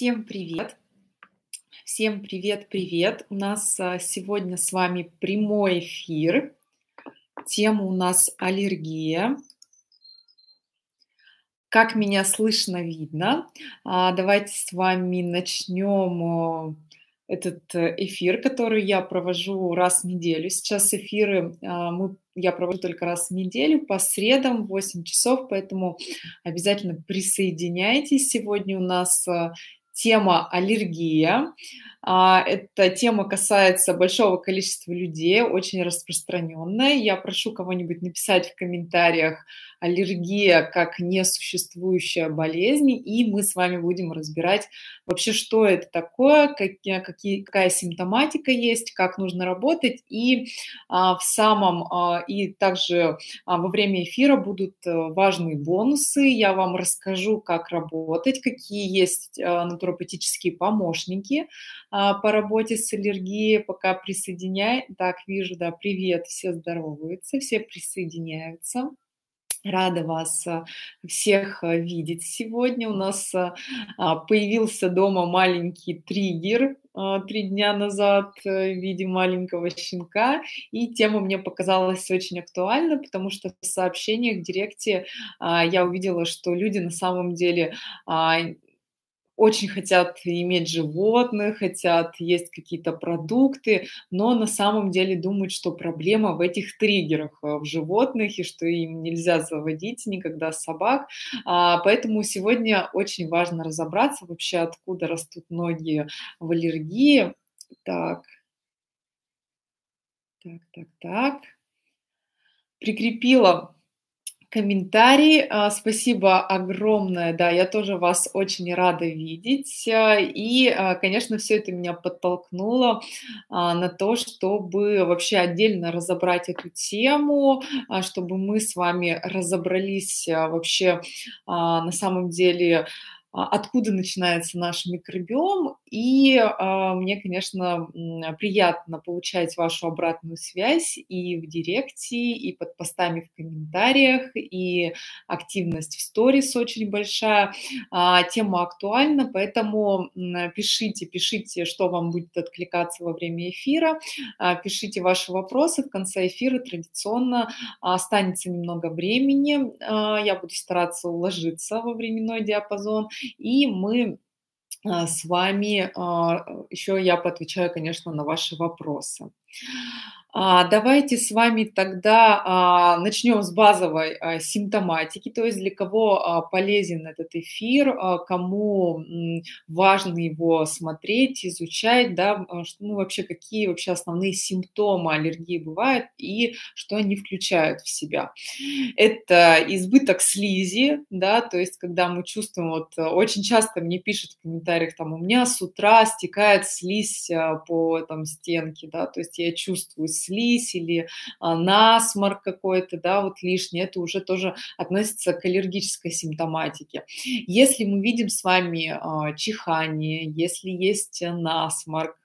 Всем привет! Всем привет-привет! У нас а, сегодня с вами прямой эфир. Тема у нас аллергия. Как меня слышно, видно. А, давайте с вами начнем этот э, эфир, который я провожу раз в неделю. Сейчас эфиры а, мы, я провожу только раз в неделю по средам в 8 часов, поэтому обязательно присоединяйтесь. Сегодня у нас тема аллергия. А, эта тема касается большого количества людей, очень распространенная. Я прошу кого-нибудь написать в комментариях аллергия как несуществующая болезнь, и мы с вами будем разбирать вообще, что это такое, какие, какая симптоматика есть, как нужно работать, и а, в самом, а, и также во время эфира будут э, важные бонусы, я вам расскажу, как работать, какие есть а, натуропатические помощники, по работе с аллергией, пока присоединяй. Так, вижу, да, привет, все здороваются, все присоединяются. Рада вас а, всех а, видеть сегодня. У нас появился дома маленький триггер три дня назад э, в виде маленького щенка, и тема мне показалась очень актуальна, потому что в сообщениях в директе я увидела, что люди на самом деле очень хотят иметь животных, хотят есть какие-то продукты, но на самом деле думают, что проблема в этих триггерах э, в животных и что им нельзя заводить никогда собак. А, поэтому сегодня очень важно разобраться вообще, откуда растут ноги в аллергии. Так, так, так, так. Прикрепила комментарий. А, спасибо огромное. Да, я тоже вас очень рада видеть. А, и, а, конечно, все это меня подтолкнуло на то, чтобы вообще отдельно разобрать эту тему, чтобы мы с вами разобрались вообще на самом деле, откуда начинается наш микробиом. И э, мне, конечно, приятно получать вашу обратную связь и в директе, и под постами в комментариях, и активность в сторис очень большая. А, тема актуальна, поэтому пишите, пишите, что вам будет откликаться во время эфира, а, пишите ваши вопросы. В конце эфира традиционно останется немного времени. Я буду стараться уложиться во временной диапазон и мы с вами, а, еще я поотвечаю, конечно, на ваши вопросы. А, давайте с вами тогда а, начнем с базовой а, симптоматики, то есть для кого полезен этот эфир, кому важно его смотреть, изучать, да, что, ну, вообще какие вообще основные симптомы аллергии бывают и что они включают в себя. Это избыток слизи, да, то есть когда мы чувствуем, вот очень часто мне пишут в комментариях, там, у меня с утра стекает слизь по там стенке, да, то есть я чувствую слизь или а, насморк какой-то, да, вот лишний, это уже тоже относится к аллергической симптоматике. Если мы видим с вами а, чихание, если есть насморк,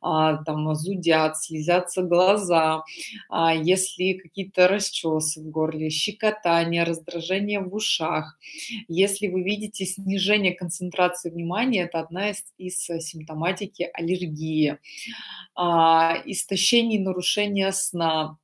а, там зудят, слезятся глаза, если какие-то расчесы в горле, щекотание, раздражение в ушах, если вы видите снижение концентрации внимания, это одна из, из симптоматики аллергии. Истощение и сна, а,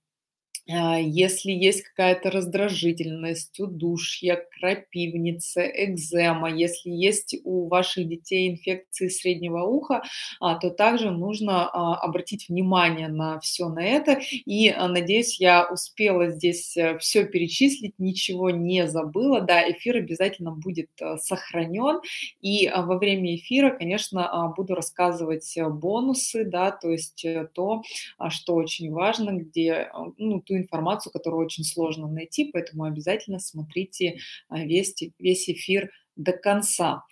если есть какая-то раздражительность, удушье, крапивница, экзема, если есть у ваших детей инфекции среднего уха, а, то также нужно а, обратить внимание на все на это. И надеюсь, я успела здесь э, все перечислить, ничего не забыла. Да, эфир обязательно будет э, сохранен. И во время эфира, конечно, буду рассказывать э, бонусы, да, то есть то, что очень важно, где, ну, ту информацию, которую очень сложно найти, поэтому обязательно смотрите а, весь, весь эфир до конца.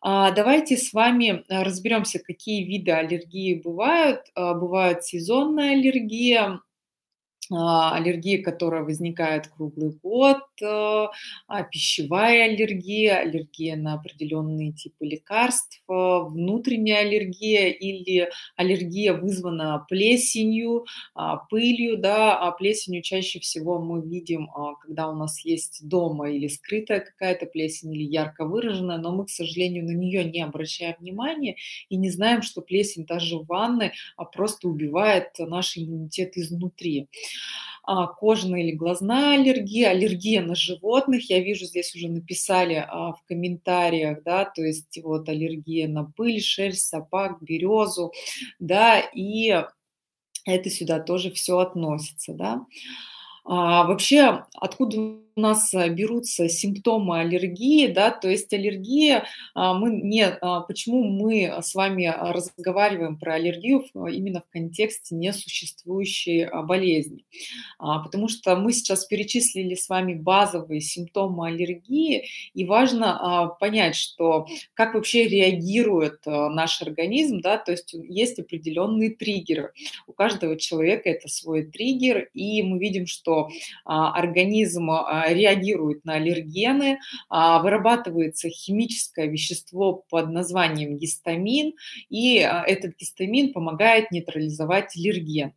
А, давайте с вами а, разберемся, какие виды аллергии бывают. Бывает сезонная аллергия, а, аллергия, которая возникает круглый год, э, а, пищевая аллергия, аллергия на определенные типы лекарств, э, внутренняя аллергия или аллергия вызвана плесенью, а, пылью, да, а плесенью чаще всего мы видим, когда у нас есть дома или скрытая какая-то плесень, или ярко выраженная, но мы, к сожалению, на нее не обращаем внимания и не знаем, что плесень даже в ванной просто убивает наш иммунитет изнутри кожная или глазная аллергия, аллергия на животных. Я вижу, здесь уже написали а, в комментариях, да, то есть вот аллергия на пыль, шерсть, собак, березу, да, и это сюда тоже все относится, да. А, вообще, откуда нас э, берутся симптомы аллергии, да, то есть аллергия, а, мы не, а, почему мы с вами разговариваем про аллергию именно в контексте несуществующей болезни? Потому что мы сейчас перечислили с вами базовые симптомы аллергии, и важно понять, что как вообще реагирует наш организм, да, то есть есть определенные триггеры. У каждого человека это свой триггер, и мы видим, что организм реагирует на аллергены, а, вырабатывается химическое вещество под названием гистамин, и а, этот гистамин помогает нейтрализовать аллерген.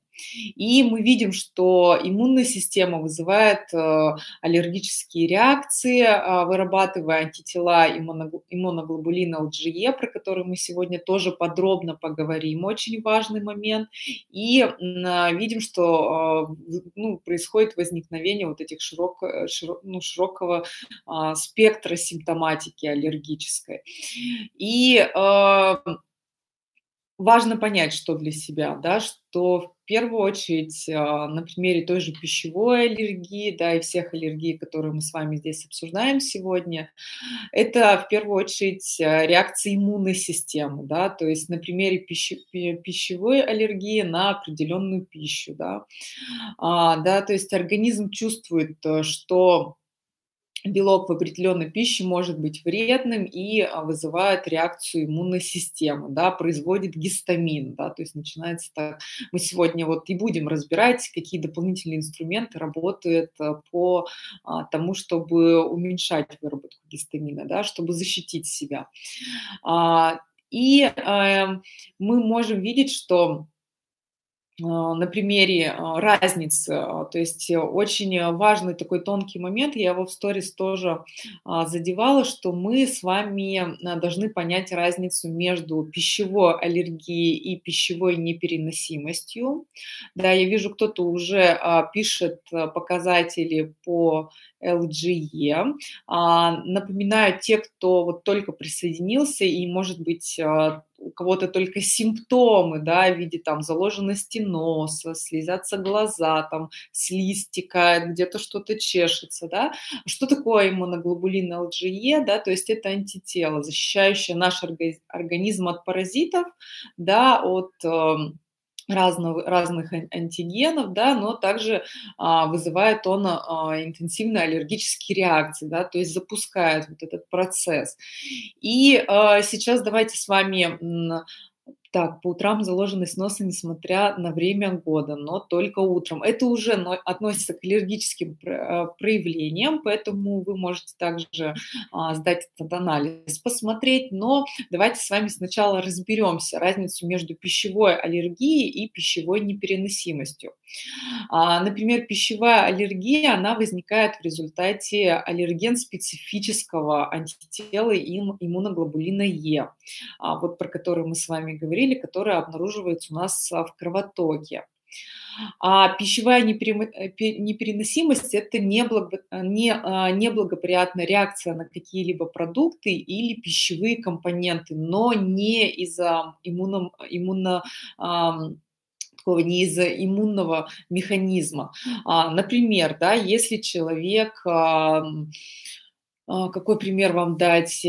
И мы видим, что иммунная система вызывает э, аллергические реакции, а, вырабатывая антитела иммуноглобулина LGE, про который мы сегодня тоже подробно поговорим, очень важный момент. И а, видим, что а, ну, происходит возникновение вот этих широк, э, широк, ну, широкого спектра симптоматики аллергической. И важно понять, что для себя, да, что в первую очередь а, на примере той же пищевой аллергии, да, и всех аллергий, которые мы с вами здесь обсуждаем сегодня, это в первую очередь а, реакция иммунной системы, да, то есть на примере пищи, пищевой аллергии на определенную пищу, да, а, да, то есть организм чувствует, э, что белок в определенной пище может быть вредным и а, вызывает реакцию иммунной системы, да, производит гистамин, да, то есть начинается так. Мы сегодня вот и будем разбирать, какие дополнительные инструменты работают а, по а, тому, чтобы уменьшать выработку гистамина, да, чтобы защитить себя. И эм, мы можем видеть, что а, на примере а, разницы. А, то есть э, очень важный такой тонкий момент, я его в сторис тоже задевала, что мы с вами должны понять разницу между пищевой аллергией и пищевой непереносимостью. Да, я вижу, кто-то уже пишет показатели по LGE. Напоминаю, те, кто вот только присоединился и, может быть, у кого-то только симптомы, да, в виде там заложенности носа, слезятся глаза, там слизь стекает, где-то что-то чешется, да. Что такое иммуноглобулин LGE, да, то есть это антитело, защищающее наш организм от паразитов, да, от эм, разного, разных антигенов, да, но также а, вызывает он а, интенсивные аллергические реакции, да, то есть запускает вот этот процесс. И а, сейчас давайте с вами так, по утрам заложенность носа, несмотря на время года, но только утром. Это уже относится к аллергическим э, проявлениям, поэтому вы можете также а, сдать этот анализ, посмотреть. Но давайте с вами сначала разберемся разницу между пищевой аллергией и пищевой непереносимостью. А, например, пищевая аллергия, она возникает в результате аллерген-специфического антитела иммуноглобулина Е, а, вот про который мы с вами говорили, который обнаруживается у нас в кровотоке. А пищевая непереносимость – это а, неблагоприятная реакция на какие-либо продукты или пищевые компоненты, но не из-за иммуно, иммуно, не из-за иммунного механизма. А, например, да, если человек, а, а, какой пример вам дать,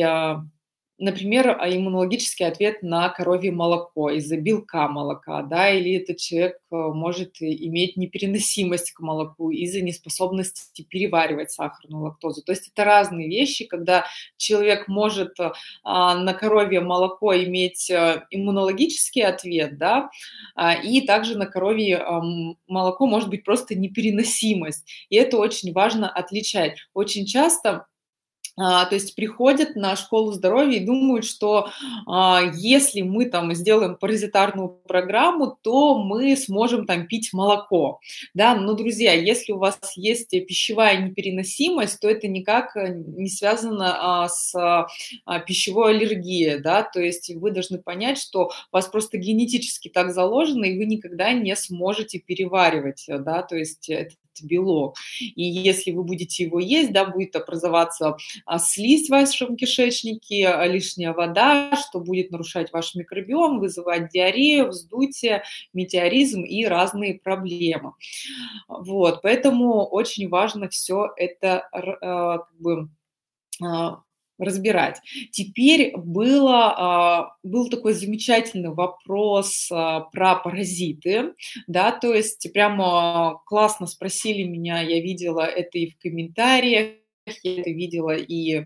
например, а, иммунологический ответ на коровье молоко из-за белка молока, да, или этот человек э, может иметь непереносимость к молоку из-за неспособности переваривать сахарную лактозу. То есть это разные вещи, когда человек может э, а, на коровье молоко иметь э, иммунологический ответ, да, а, и также на коровье молоко может быть просто непереносимость. И это очень важно отличать. Очень часто то есть приходят на школу здоровья и думают, что а, если мы там сделаем паразитарную программу, то мы сможем там пить молоко. Да? Но, друзья, если у вас есть пищевая непереносимость, то это никак э, не связано а, с а, пищевой аллергией. Да? То есть вы должны понять, что вас просто генетически так заложено, и вы никогда не сможете переваривать. Да? То есть это белок. И если вы будете его есть, да, будет образоваться а, слизь в вашем кишечнике, а, лишняя вода, что будет нарушать ваш микробиом, вызывать диарею, вздутие, метеоризм и разные проблемы. Вот, поэтому очень важно все это а, как бы разбирать. Теперь было, а, был такой замечательный вопрос а, про паразиты, да, то есть прямо классно спросили меня, я видела это и в комментариях, я это видела и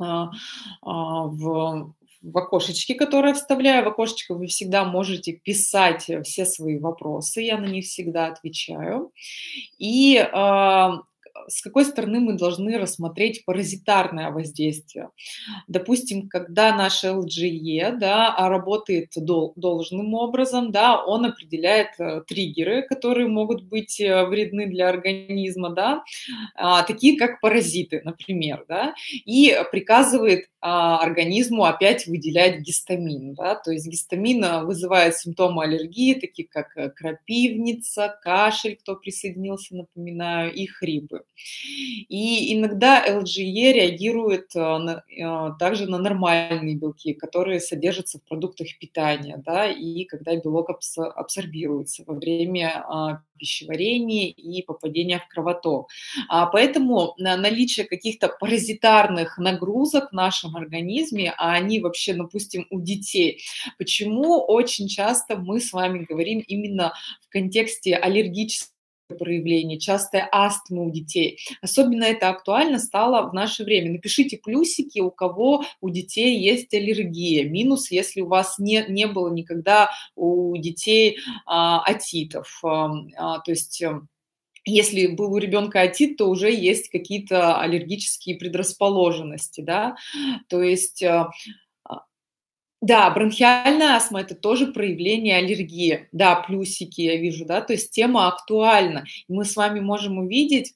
а, в, в окошечке, которое вставляю. В окошечко вы всегда можете писать все свои вопросы, я на них всегда отвечаю. И с какой стороны мы должны рассмотреть паразитарное воздействие. Допустим, когда наш LGE да, а работает дол- должным образом, да, он определяет э, триггеры, которые могут быть э, вредны для организма, да, а, такие как паразиты, например, да, и приказывает организму опять выделять гистамин. Да? То есть гистамин а, вызывает симптомы аллергии, такие как э, крапивница, кашель, кто присоединился, напоминаю, и хрипы. И иногда LGE реагирует а, на, также на нормальные белки, которые содержатся в продуктах питания, да, и когда белок абсорбируется во время пищеварения и попадения в кровоток. Поэтому наличие каких-то паразитарных нагрузок в нашем организме, а они вообще, допустим, у детей. Почему очень часто мы с вами говорим именно в контексте аллергических проявления, частая астма у детей. Особенно это актуально стало в наше время. Напишите плюсики, у кого у детей есть аллергия. Минус, если у вас не, не было никогда у детей а, атитов. А, а, то есть если был у ребенка отит, то уже есть какие-то аллергические предрасположенности, да, то есть э, да, бронхиальная астма – это тоже проявление аллергии. Да, плюсики я вижу, да, то есть тема актуальна. Мы с вами можем увидеть…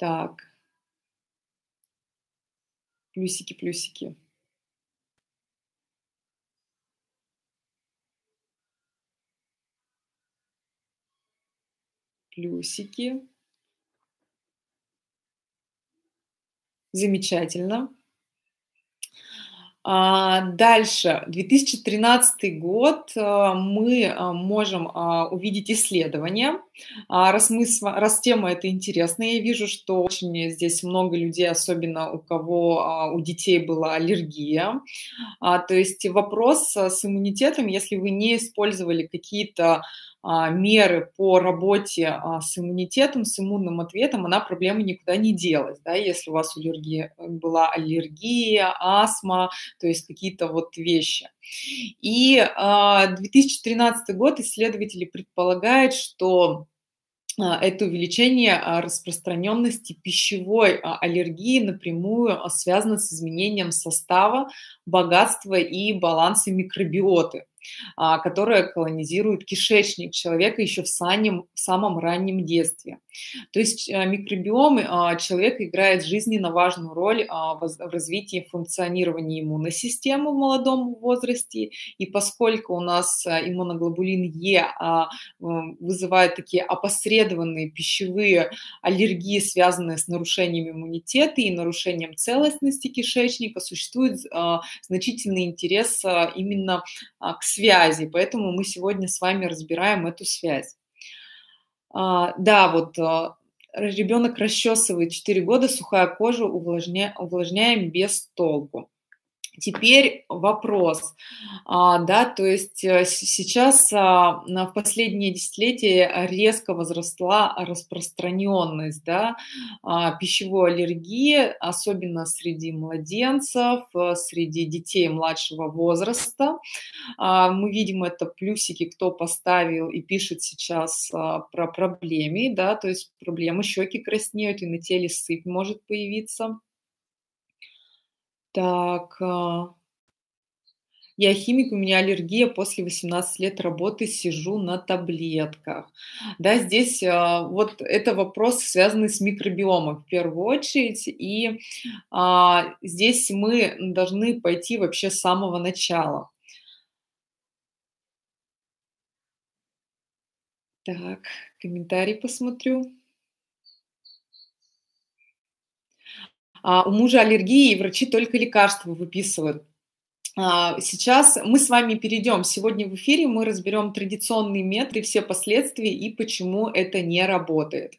Так. Плюсики, плюсики. плюсики. Замечательно. А, дальше, 2013 год, а, мы а, можем увидеть исследования. Раз, мы, раз тема это интересная, я вижу, что очень здесь много людей, особенно у кого у детей была аллергия. То есть вопрос с иммунитетом, если вы не использовали какие-то а, меры по работе а, с иммунитетом, с иммунным ответом, она проблема никуда не делась. Да? Если у вас аллергия, э, была аллергия, астма, то есть какие-то вот вещи. И 2013 а, год исследователи предполагают, что это увеличение распространенности пищевой аллергии напрямую связано с изменением состава, богатства и баланса микробиоты. А, которая колонизирует кишечник человека еще в, санем, в самом раннем детстве. То есть э, микробиом а, человека играет жизненно важную роль а, в развитии функционирования иммунной системы в молодом возрасте, и поскольку у нас э, иммуноглобулин Е вызывает такие опосредованные пищевые аллергии, связанные с нарушением иммунитета и нарушением целостности кишечника, существует значительный интерес именно к связи, поэтому мы сегодня с вами разбираем эту связь. А, да, вот а, ребенок расчесывает 4 года, сухая кожа, увлажня, увлажняем без толку. Теперь вопрос, а, да, то есть э, сейчас а, в последние десятилетия резко возросла распространенность, да, а, пищевой аллергии, особенно среди младенцев, э, среди детей младшего возраста. Мы видим это плюсики, кто поставил и пишет сейчас про проблемы, да, то есть проблемы, щеки краснеют и на теле сыпь может появиться. Так, а, я химик, у меня аллергия, после 18 лет работы сижу на таблетках. Да, здесь а, вот это вопрос, связанный с микробиомом в первую очередь, и а, здесь мы должны пойти вообще с самого начала. Так, комментарий посмотрю. У мужа аллергии, и врачи только лекарства выписывают. А, сейчас мы с вами перейдем. Сегодня в эфире мы разберем традиционные методы, все последствия и почему это не работает.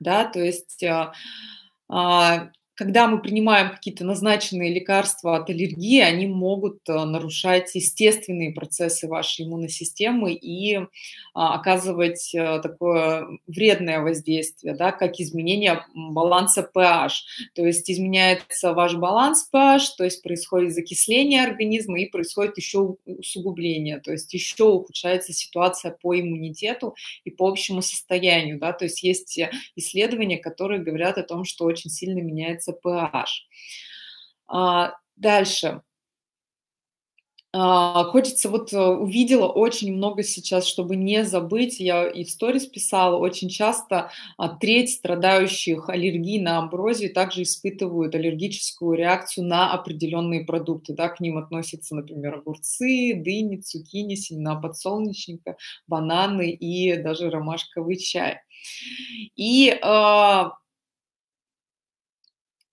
Да, то есть а, когда мы принимаем какие-то назначенные лекарства от аллергии, они могут э, нарушать естественные процессы вашей иммунной системы и а, оказывать э, такое вредное воздействие, да, как изменение баланса pH. То есть изменяется ваш баланс pH, то есть происходит закисление организма и происходит еще усугубление, то есть еще ухудшается ситуация по иммунитету и по общему состоянию. Да, то есть есть э, исследования, которые говорят о том, что очень сильно меняется меняется pH. А, дальше. А, хочется, вот э, увидела очень много сейчас, чтобы не забыть, я и в сторис писала, очень часто а, треть страдающих аллергией на амброзию также испытывают аллергическую реакцию на определенные продукты. Да, к ним относятся, например, огурцы, дыни, цукини, семена подсолнечника, бананы и даже ромашковый чай. И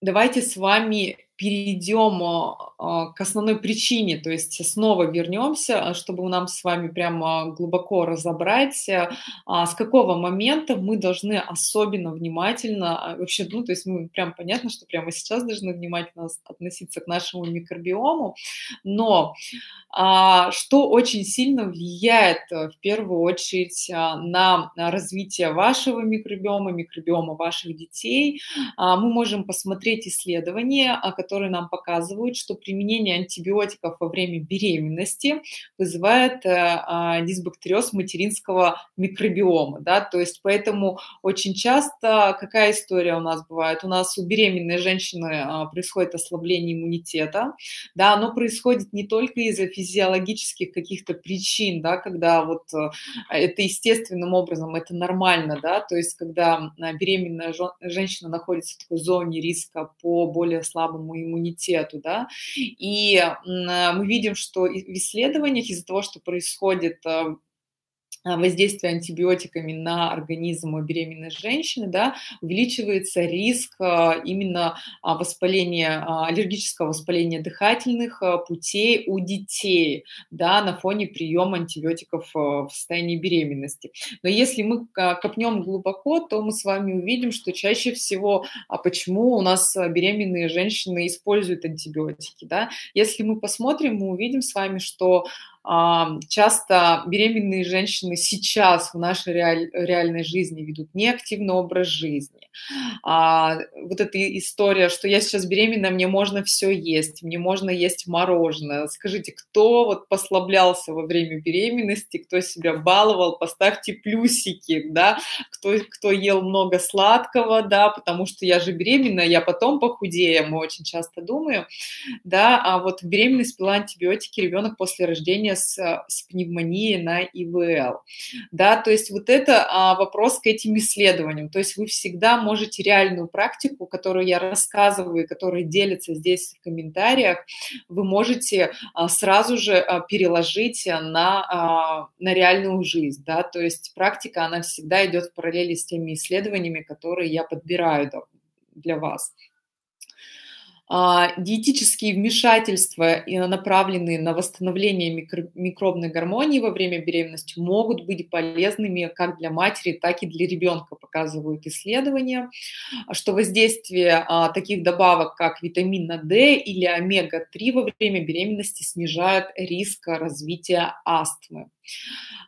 давайте с вами перейдем а, а, к основной причине, то есть снова вернемся, а, чтобы нам с вами прямо глубоко разобрать, с какого момента мы должны особенно внимательно, вообще, ну, то есть мы прям понятно, что прямо сейчас должны внимательно относиться к нашему микробиому, но что очень сильно влияет э, в первую очередь на развитие вашего микробиома, микробиома ваших детей, мы можем посмотреть исследования, которые нам показывают, что применение антибиотиков во время беременности вызывает э, а, дисбактериоз материнского микробиома. Да? То есть поэтому очень часто какая история у нас бывает? У нас у беременной женщины а, происходит ослабление иммунитета, да, оно происходит не только из-за физиологических каких-то причин, да, когда вот э, это естественным образом, это нормально, да, то есть когда а, беременная женщина находится в такой зоне риска по более слабому нашему иммунитету, да, и мы видим, что в исследованиях из-за того, что происходит э, воздействия антибиотиками на организм у беременной женщины, да, увеличивается риск а, именно а, воспаления, аллергического воспаления дыхательных путей у детей да, на фоне приема антибиотиков в состоянии беременности. Но если мы копнем глубоко, то мы с вами увидим, что чаще всего, а почему у нас беременные женщины используют антибиотики. Да? Если мы посмотрим, мы увидим с вами, что часто беременные женщины сейчас в нашей реаль, реальной жизни ведут неактивный образ жизни. А, вот эта история, что я сейчас беременна, мне можно все есть, мне можно есть мороженое. Скажите, кто вот послаблялся во время беременности, кто себя баловал, поставьте плюсики, да, кто, кто ел много сладкого, да, потому что я же беременна, я потом похудею, мы очень часто думаем, да, а вот беременность пила антибиотики ребенок после рождения с, с пневмонией на ИВЛ. Да, то есть вот это а, вопрос к этим исследованиям. То есть вы всегда можете реальную практику, которую я рассказываю, которая делится здесь в комментариях, вы можете а, сразу же а, переложить на, а, на реальную жизнь. Да? То есть практика, она всегда идет в параллели с теми исследованиями, которые я подбираю для вас. А, диетические вмешательства, направленные на восстановление микро микробной гармонии во время беременности, могут быть полезными как для матери, так и для ребенка, показывают исследования, что воздействие а, таких добавок, как витамина D или омега-3 во время беременности снижает риск развития астмы.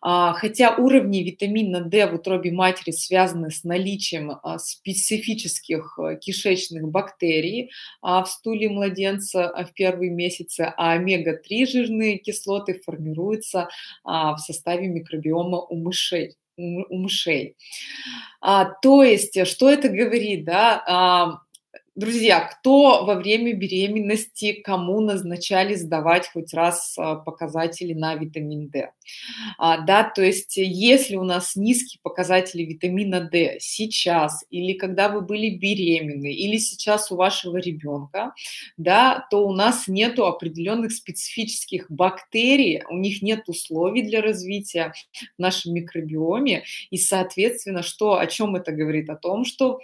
А, хотя уровни витамина D в утробе матери связаны с наличием а, специфических э, кишечных бактерий а, в стуле младенца в первые месяцы, а омега-3 жирные кислоты формируются в составе микробиома у мышей у мышей. А, то есть, что это говорит, да? А, Друзья, кто во время беременности, кому назначали сдавать хоть раз а, показатели на витамин D? А, да, то есть если у нас низкие показатели витамина D сейчас или когда вы были беременны или сейчас у вашего ребенка, да, то у нас нету определенных специфических бактерий, у них нет условий для развития в нашем микробиоме, и, соответственно, что, о чем это говорит? О том, что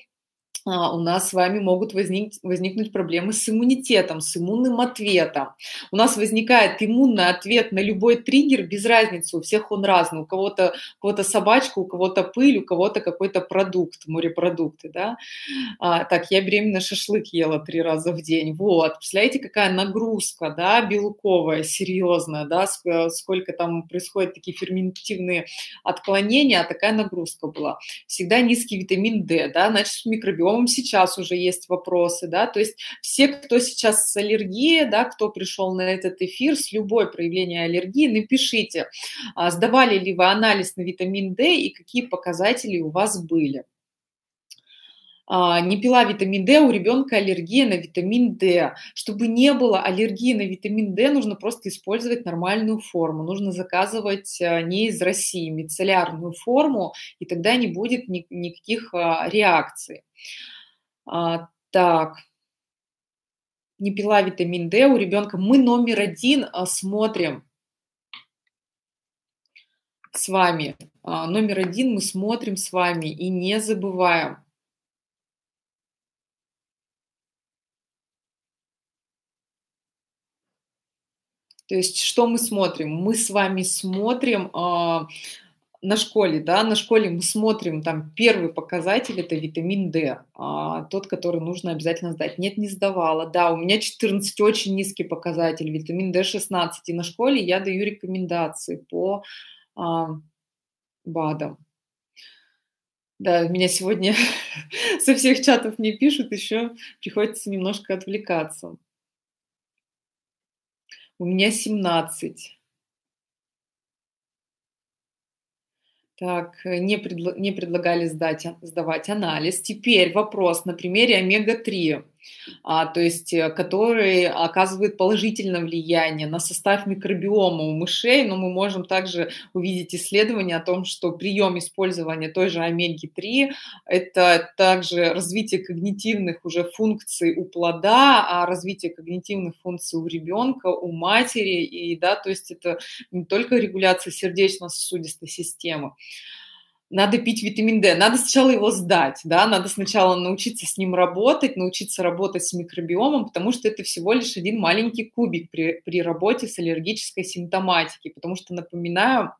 у нас с вами могут возник, возникнуть проблемы с иммунитетом, с иммунным ответом. У нас возникает иммунный ответ на любой триггер, без разницы, у всех он разный. У кого-то у кого собачка, у кого-то пыль, у кого-то какой-то продукт, морепродукты. Да? А, так, я беременна шашлык ела три раза в день. Вот, представляете, какая нагрузка да, белковая, серьезная, да, сколько там происходит такие ферментативные отклонения, а такая нагрузка была. Всегда низкий витамин D, да, значит, микробиом по-моему, сейчас уже есть вопросы, да, то есть все, кто сейчас с аллергией, да, кто пришел на этот эфир с любой проявлением аллергии, напишите, а, сдавали ли вы анализ на витамин D и какие показатели у вас были не пила витамин D, у ребенка аллергия на витамин D. Чтобы не было аллергии на витамин D, нужно просто использовать нормальную форму. Нужно заказывать а, не из России, мицеллярную форму, и тогда не будет ни, никаких реакций. А, так. Не пила витамин D у ребенка. Мы номер один а, смотрим с вами. А, номер один мы смотрим с вами и не забываем. То есть что мы смотрим? Мы с вами смотрим на школе, да, на школе мы смотрим, там первый показатель это витамин D, а, тот, который нужно обязательно сдать. Нет, не сдавала. Да, у меня 14 очень низкий показатель, витамин D 16. И на школе я даю рекомендации по а, БАДам. Да, меня сегодня со всех чатов не пишут, еще приходится немножко отвлекаться. У меня 17. Так, э, не, предло, не предлагали сдать, сдавать анализ. Теперь вопрос на примере омега-3 а, то есть э, который оказывает положительное влияние на состав микробиома у мышей, но мы можем также увидеть исследования о том, что прием использования той же омеги-3 – это также развитие когнитивных уже функций у плода, а развитие когнитивных функций у ребенка, у матери, и да, то есть это не только регуляция сердечно-сосудистой системы, надо пить витамин D, надо сначала его сдать, да, надо сначала научиться с ним работать, научиться работать с микробиомом, потому что это всего лишь один маленький кубик при, при работе с аллергической симптоматикой, потому что, напоминаю,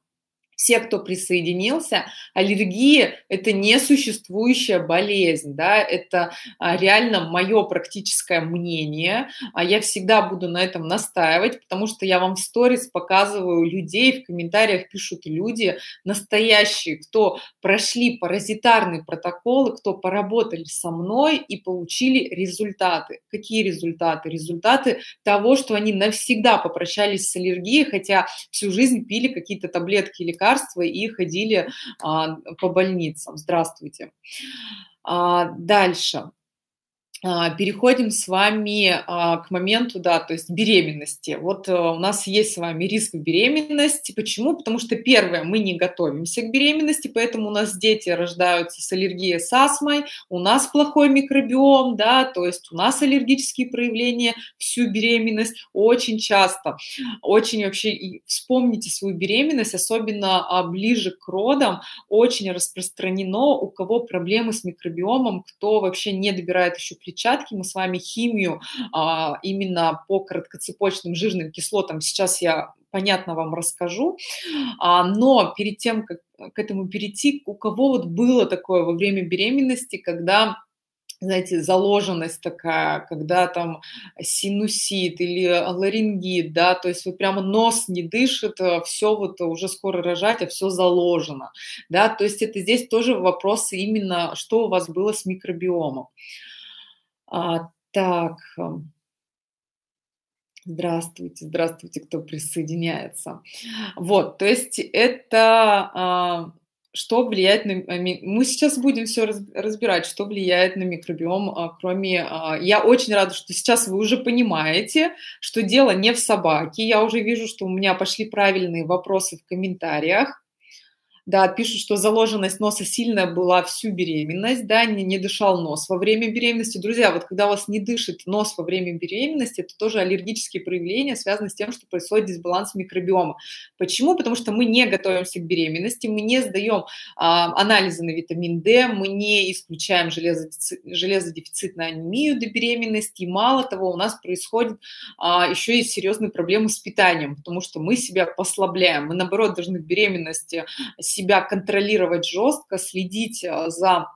все, кто присоединился, аллергия – это несуществующая болезнь, да, это а, реально мое практическое мнение, а я всегда буду на этом настаивать, потому что я вам в сторис показываю людей, в комментариях пишут люди настоящие, кто прошли паразитарные протоколы, кто поработали со мной и получили результаты. Какие результаты? Результаты того, что они навсегда попрощались с аллергией, хотя всю жизнь пили какие-то таблетки, лекарства, лекарства и ходили а, по больницам. Здравствуйте. А, дальше. А, переходим с вами а, к моменту, да, то есть беременности. Вот э, у нас есть с вами риск беременности. Почему? Потому что, первое, мы не готовимся к беременности, поэтому у нас дети рождаются с аллергией, с астмой, у нас плохой микробиом, да, то есть у нас аллергические проявления всю беременность очень часто. Очень вообще, вспомните свою беременность, особенно а, ближе к родам, очень распространено, у кого проблемы с микробиомом, кто вообще не добирает еще клетчатки, мы с вами химию а, именно по короткоцепочным жирным кислотам сейчас я понятно вам расскажу. А, но перед тем, как к этому перейти, у кого вот было такое во время беременности, когда знаете, заложенность такая, когда там синусит или ларингит, да, то есть вот прямо нос не дышит, а все вот уже скоро рожать, а все заложено, да, то есть это здесь тоже вопросы именно, что у вас было с микробиомом. А, так, Здравствуйте, здравствуйте, кто присоединяется. Вот, то есть это а, что влияет на... Мы сейчас будем все разбирать, что влияет на микробиом, а, кроме... А, я очень рада, что сейчас вы уже понимаете, что дело не в собаке. Я уже вижу, что у меня пошли правильные вопросы в комментариях. Да, пишут, что заложенность носа сильная была всю беременность, да, не, не дышал нос во время беременности. Друзья, вот когда у вас не дышит нос во время беременности, это тоже аллергические проявления, связаны с тем, что происходит дисбаланс микробиома. Почему? Потому что мы не готовимся к беременности, мы не сдаем а, анализы на витамин D, мы не исключаем железодефицит, железодефицитную анемию до беременности, и мало того, у нас происходит а, еще и серьезные проблемы с питанием, потому что мы себя послабляем, мы наоборот должны в беременности себя контролировать жестко, следить э, за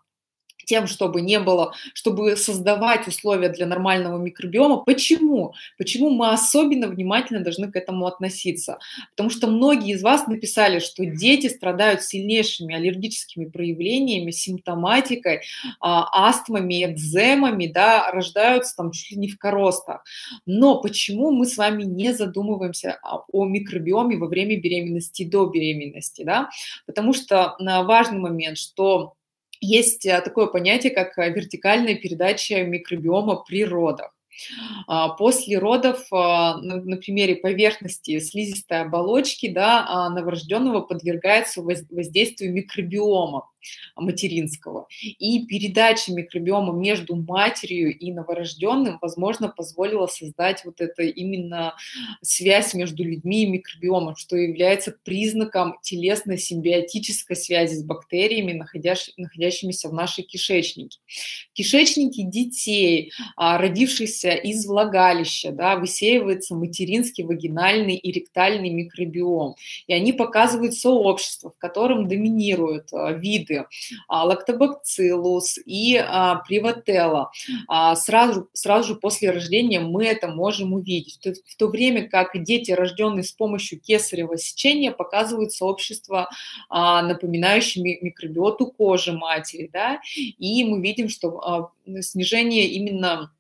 тем, чтобы не было, чтобы создавать условия для нормального микробиома. Почему? Почему мы особенно внимательно должны к этому относиться? Потому что многие из вас написали, что дети страдают сильнейшими аллергическими проявлениями, симптоматикой, а, астмами, экземами, да, рождаются там чуть ли не в коростах. Но почему мы с вами не задумываемся о микробиоме во время беременности до беременности, да? Потому что важный момент, что есть э, такое понятие, как э, вертикальная передача микробиома при родах. А, после родов а, на примере поверхности слизистой оболочки да, а, новорожденного подвергается воздействию микробиома материнского. И передача микробиома между матерью и новорожденным, возможно, позволила создать вот это именно связь между людьми и микробиомом, что является признаком телесной симбиотической связи с бактериями, находящимися в нашей кишечнике. Кишечники детей, родившихся из влагалища, да, высеивается материнский, вагинальный и ректальный микробиом. И они показывают сообщество, в котором доминируют виды продукты, а, лактобациллус и а, привателла. А, сразу, сразу же после рождения мы это можем увидеть. В то время как дети, рожденные с помощью кесарево сечения, показывают сообщество, напоминающее микробиоту кожи матери. Да? И мы видим, что снижение именно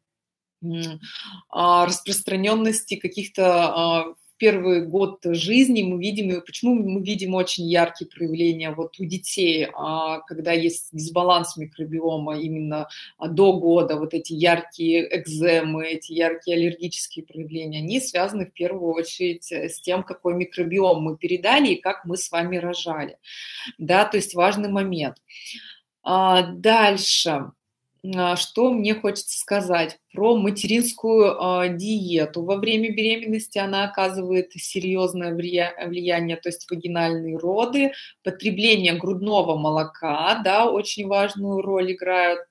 распространенности каких-то первый год жизни мы видим, и почему мы видим очень яркие проявления вот у детей, а, когда есть дисбаланс микробиома именно а, до года, вот эти яркие экземы, эти яркие аллергические проявления, они связаны в первую очередь с тем, какой микробиом мы передали и как мы с вами рожали. Да, то есть важный момент. А, дальше. А, что мне хочется сказать про материнскую а, диету. Во время беременности она оказывает серьезное влияние, то есть вагинальные роды, потребление грудного молока, да, очень важную роль играют.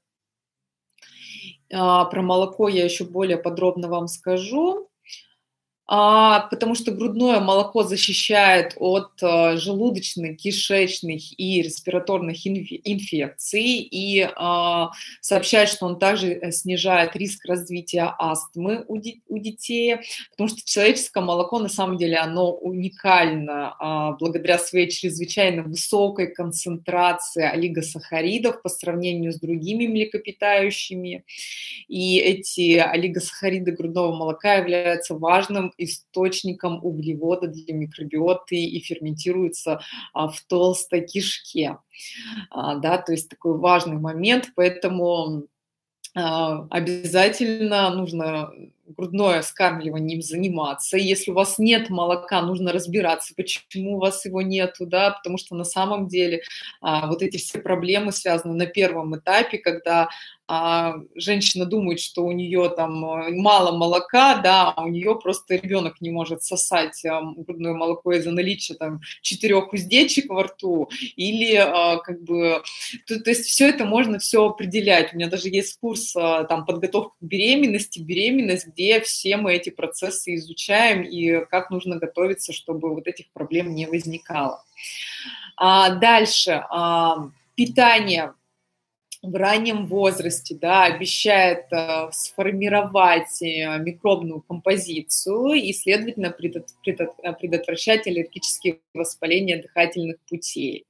А, про молоко я еще более подробно вам скажу потому что грудное молоко защищает от а, желудочных, кишечных и респираторных инфекций и а, сообщает, что он также э, снижает риск развития астмы у детей, потому что человеческое молоко на самом деле оно уникально а, благодаря своей чрезвычайно высокой концентрации олигосахаридов по сравнению с другими млекопитающими. И эти олигосахариды грудного молока являются важным источником углевода для микробиоты и ферментируется а, в толстой кишке. А, да, то есть такой важный момент, поэтому а, обязательно нужно грудное скармливанием заниматься. Если у вас нет молока, нужно разбираться, почему у вас его нету, да, потому что на самом деле а, вот эти все проблемы связаны на первом этапе, когда а, женщина думает, что у нее там э, мало молока, да, а у нее просто ребенок не может сосать а, грудное молоко из-за наличия там четырех уздечек во рту, или а, как бы, то, то есть все это можно все определять. У меня даже есть курс а, там подготовка к беременности, беременность, где все мы эти процессы изучаем и как нужно готовиться, чтобы вот этих проблем не возникало. А, дальше, а, питание в раннем возрасте да, обещает э, сформировать э, микробную композицию и, следовательно, предот, предот, предотвращать аллергические воспаления дыхательных путей.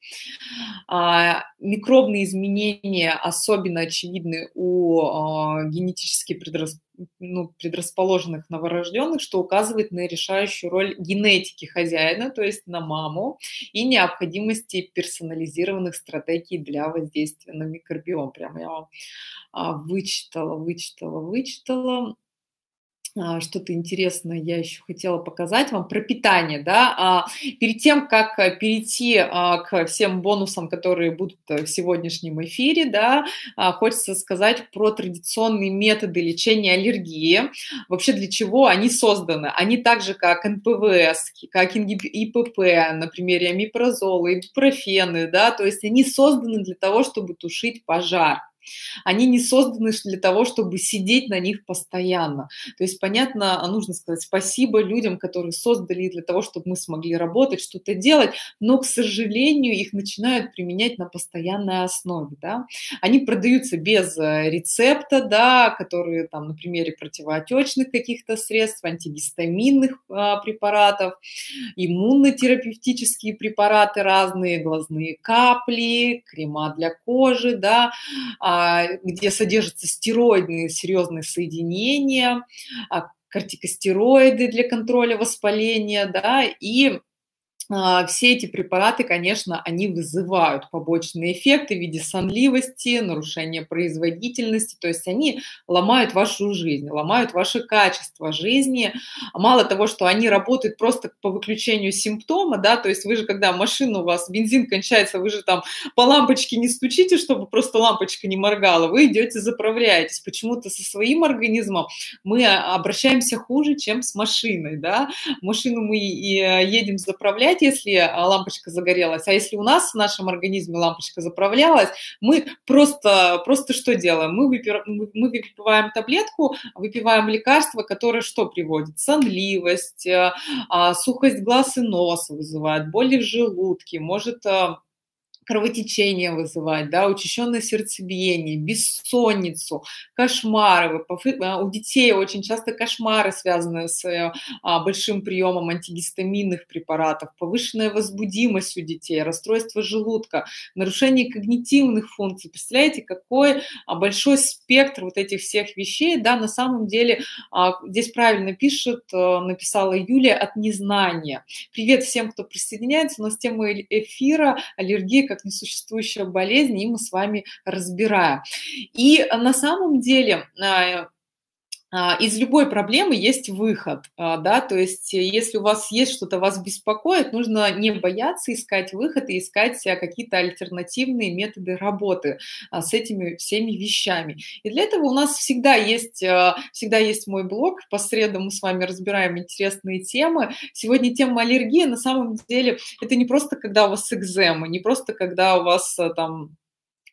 А, микробные изменения особенно очевидны у а, генетически предрасположенных ну, предрасположенных новорожденных, что указывает на решающую роль генетики хозяина, то есть на маму, и необходимости персонализированных стратегий для воздействия на микробиом. Прямо я вам а, вычитала, вычитала, вычитала. А, что-то интересное я еще хотела показать вам про питание, да. А, перед тем, как э, перейти а, к всем бонусам, которые будут э, в сегодняшнем эфире, да, хочется сказать про традиционные методы лечения аллергии. Вообще для чего они созданы? Они так же, как НПВС, как ИПП, например, амипрозолы, ибупрофены, да, то есть они созданы для того, чтобы тушить пожар. Они не созданы для того, чтобы сидеть на них постоянно. То есть, понятно, а нужно сказать спасибо людям, которые создали для того, чтобы мы смогли работать, что-то делать, но, к сожалению, их начинают применять на постоянной основе. Да? Они продаются без э, рецепта, да, которые, там, на примере противоотечных каких-то средств, антигистаминных а, препаратов, иммунотерапевтические препараты разные, глазные капли, крема для кожи, да, а, где содержатся стероидные серьезные соединения, а, кортикостероиды для контроля воспаления, да, и а, все эти препараты, конечно, они вызывают побочные эффекты в виде сонливости, нарушения производительности, то есть они ломают вашу жизнь, ломают ваше качество жизни. Мало того, что они работают просто по выключению симптома, да, то есть вы же, когда машина у вас, бензин кончается, вы же там по лампочке не стучите, чтобы просто лампочка не моргала, вы идете заправляетесь. Почему-то со своим организмом мы обращаемся хуже, чем с машиной, да. Машину мы и э, едем заправлять, если а, лампочка загорелась, а если у нас в нашем организме лампочка заправлялась, мы просто, просто что делаем? Мы, выпиваем таблетку, выпиваем лекарство, которое что приводит? Сонливость, э, а, сухость глаз и носа вызывает, боли в желудке, может э, кровотечение вызывать, да, учащенное сердцебиение, бессонницу, кошмары. А, у детей очень часто кошмары связаны с э, а, большим приемом антигистаминных препаратов, повышенная возбудимость у детей, расстройство желудка, нарушение когнитивных функций. Представляете, какой а, большой спектр вот этих всех вещей, да, на самом деле здесь правильно пишет, э, написала Юлия, от незнания. Привет всем, кто присоединяется, у нас тема эфира аллергия как несуществующая болезнь, и мы с вами разбираем. И на самом деле а, из любой проблемы есть выход, а, да, то есть если у вас есть что-то вас беспокоит, нужно не бояться искать выход и искать какие-то альтернативные методы работы с этими всеми вещами. И для этого у нас всегда есть, всегда есть мой блог, по средам мы с вами разбираем интересные темы. Сегодня тема аллергии, на самом деле, это не просто когда у вас экзема, не просто когда у вас там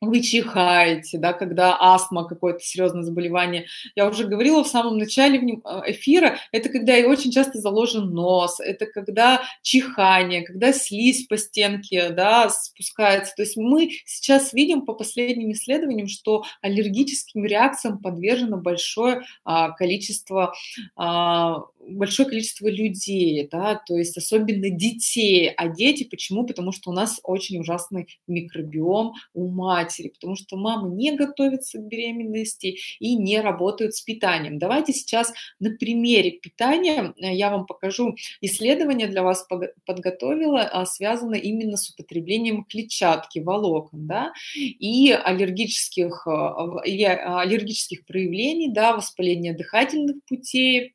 вы чихаете, да, когда астма, какое-то серьезное заболевание. Я уже говорила в самом начале э, эфира, это когда и очень часто заложен нос, это когда чихание, когда слизь по стенке, да, спускается. То есть мы сейчас видим по последним исследованиям, что аллергическим реакциям подвержено большое а, количество а, большое количество людей, да, то есть особенно детей. А дети почему? Потому что у нас очень ужасный микробиом у матери, потому что мамы не готовятся к беременности и не работают с питанием. Давайте сейчас на примере питания э, я вам покажу исследование для вас подготовила, а, связано именно с употреблением клетчатки, волокон, да, и аллергических, э, и аллергических проявлений, да, воспаления дыхательных путей,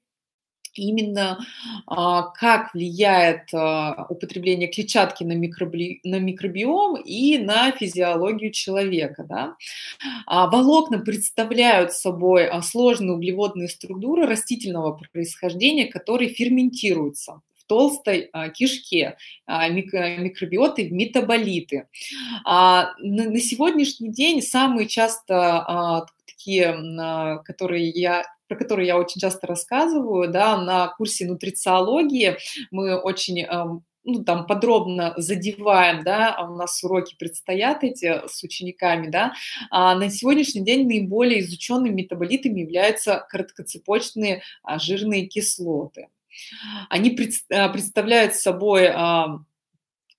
именно а, как влияет а, употребление клетчатки на, микроби, на микробиом и на физиологию человека. Да? А, волокна представляют собой сложные углеводные структуры растительного происхождения, которые ферментируются в толстой кишке, микробиоты, метаболиты. На, сегодняшний день самые часто такие, которые я про который я очень часто рассказываю, да, на курсе нутрициологии мы очень ну, там подробно задеваем, да, а у нас уроки предстоят эти с учениками, да, а на сегодняшний день наиболее изученными метаболитами являются короткоцепочные а, жирные кислоты. Они представляют собой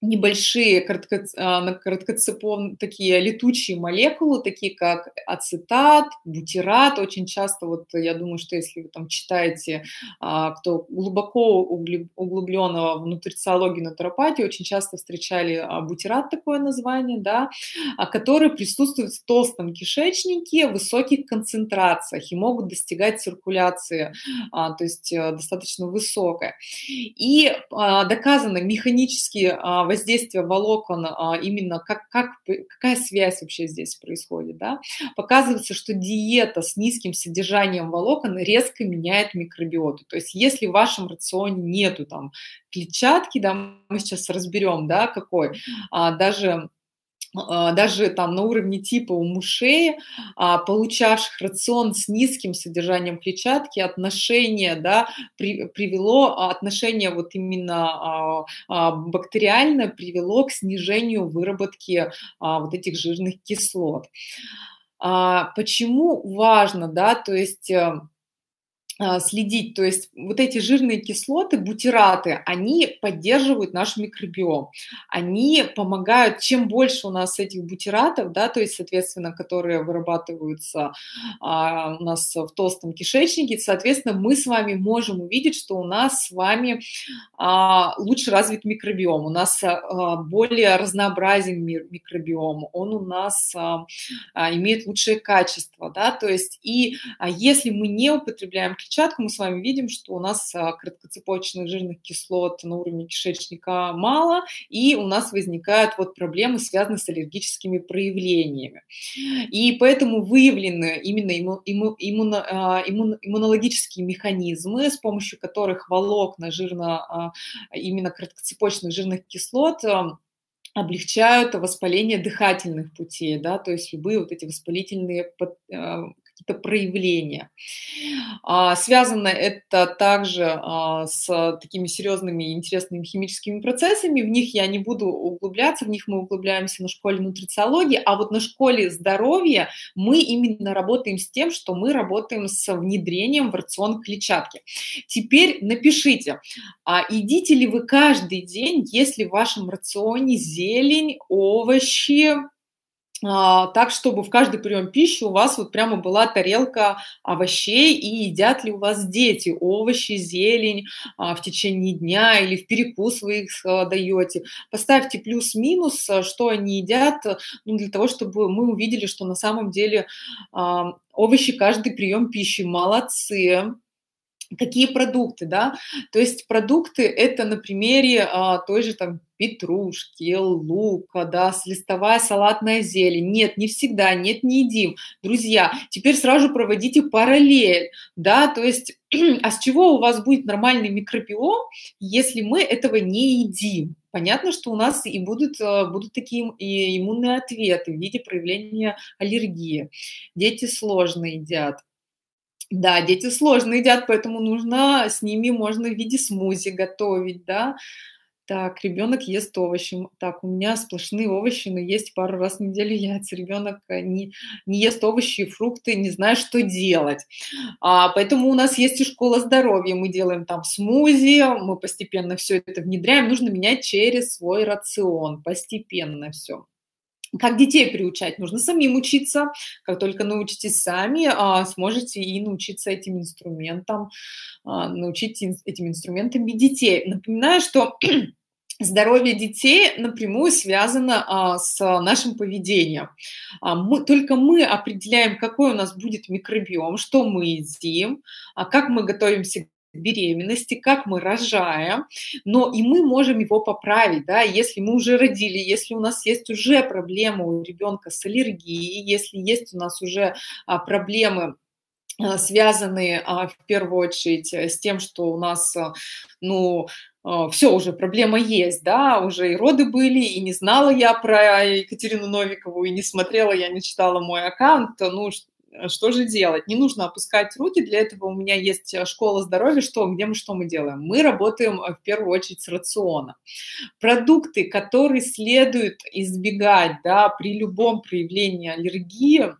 небольшие коротко, а, короткоцепон, такие летучие молекулы, такие как ацетат, бутират. Очень часто, вот я думаю, что если вы там читаете, а, кто глубоко углублен в нутрициологию, натуропатию, очень часто встречали а, бутират, такое название, да, который присутствует в толстом кишечнике в высоких концентрациях и могут достигать циркуляции, то есть э, достаточно высокая. И доказано механически воздействие волокон, а, именно как, как, какая связь вообще здесь происходит, да, показывается, что диета с низким содержанием волокон резко меняет микробиоту. То есть если в вашем рационе нету там клетчатки, да, мы сейчас разберем, да, какой, а, даже даже там на уровне типа у мышей, а, получавших рацион с низким содержанием клетчатки, отношение, да, при, привело, а, отношение вот именно бактериальное привело к снижению выработки вот этих жирных кислот. Почему важно, да, то есть э, а, следить. То есть вот эти жирные кислоты, бутираты, они поддерживают наш микробиом. Они помогают, чем больше у нас этих бутиратов, да, то есть, соответственно, которые вырабатываются а, у нас в толстом кишечнике, соответственно, мы с вами можем увидеть, что у нас с вами а, лучше развит микробиом, у нас а, более разнообразен микробиом, он у нас а, а, имеет лучшее качество, да, то есть и а, если мы не употребляем клетчатку, мы с вами видим, что у нас а, короткоцепочных жирных кислот на уровне кишечника мало, и у нас возникают вот проблемы, связанные с аллергическими проявлениями. И поэтому выявлены именно имму, имму, иммуно, а, иммун, иммунологические механизмы, с помощью которых волокна жирно, а, именно короткоцепочных жирных кислот облегчают воспаление дыхательных путей, да, то есть любые вот эти воспалительные какие-то проявления. А, связано это также а, с такими серьезными и интересными химическими процессами. В них я не буду углубляться, в них мы углубляемся на школе нутрициологии, а вот на школе здоровья мы именно работаем с тем, что мы работаем с внедрением в рацион клетчатки. Теперь напишите, а едите ли вы каждый день, если в вашем рационе зелень, овощи, а, так, чтобы в каждый прием пищи у вас вот прямо была тарелка овощей, и едят ли у вас дети овощи, зелень а, в течение дня или в перекус вы их а, даете. Поставьте плюс-минус, что они едят, ну, для того, чтобы мы увидели, что на самом деле овощи каждый прием пищи молодцы, Какие продукты, да? То есть продукты это на примере а, той же там петрушки, лука, да, листовая салатная зелень. Нет, не всегда, нет, не едим. Друзья, теперь сразу проводите параллель, да, то есть, а с чего у вас будет нормальный микробиом, если мы этого не едим? Понятно, что у нас и будут, а, будут такие и иммунные ответы в виде проявления аллергии. Дети сложно едят. Да, дети сложно едят, поэтому нужно с ними можно в виде смузи готовить, да. Так, ребенок ест овощи. Так, у меня сплошные овощи, но есть пару раз в неделю яйца. Ребенок э, не, не ест овощи и фрукты, не знает, что делать. А, поэтому у нас есть и школа здоровья. Мы делаем там смузи, мы постепенно все это внедряем. Нужно менять через свой рацион, постепенно все. Как детей приучать? Нужно самим учиться. Как только научитесь сами, а, сможете и научиться этим инструментам, а, научить этим инструментами детей. Напоминаю, что здоровье детей напрямую связано а, с нашим поведением. Мы, только мы определяем, какой у нас будет микробиом, что мы едим, как мы готовимся беременности, как мы рожаем, но и мы можем его поправить, да, если мы уже родили, если у нас есть уже проблема у ребенка с аллергией, если есть у нас уже а, проблемы а, связанные а, в первую очередь с тем, что у нас, ну, все, уже проблема есть, да, уже и роды были, и не знала я про Екатерину Новикову, и не смотрела, я не читала мой аккаунт, ну, Э, что же делать? Не нужно опускать руки, для этого у меня есть э, школа здоровья, что, где мы что мы делаем? Мы работаем э, в первую очередь с рациона. Продукты, которые следует избегать да, при любом проявлении аллергии,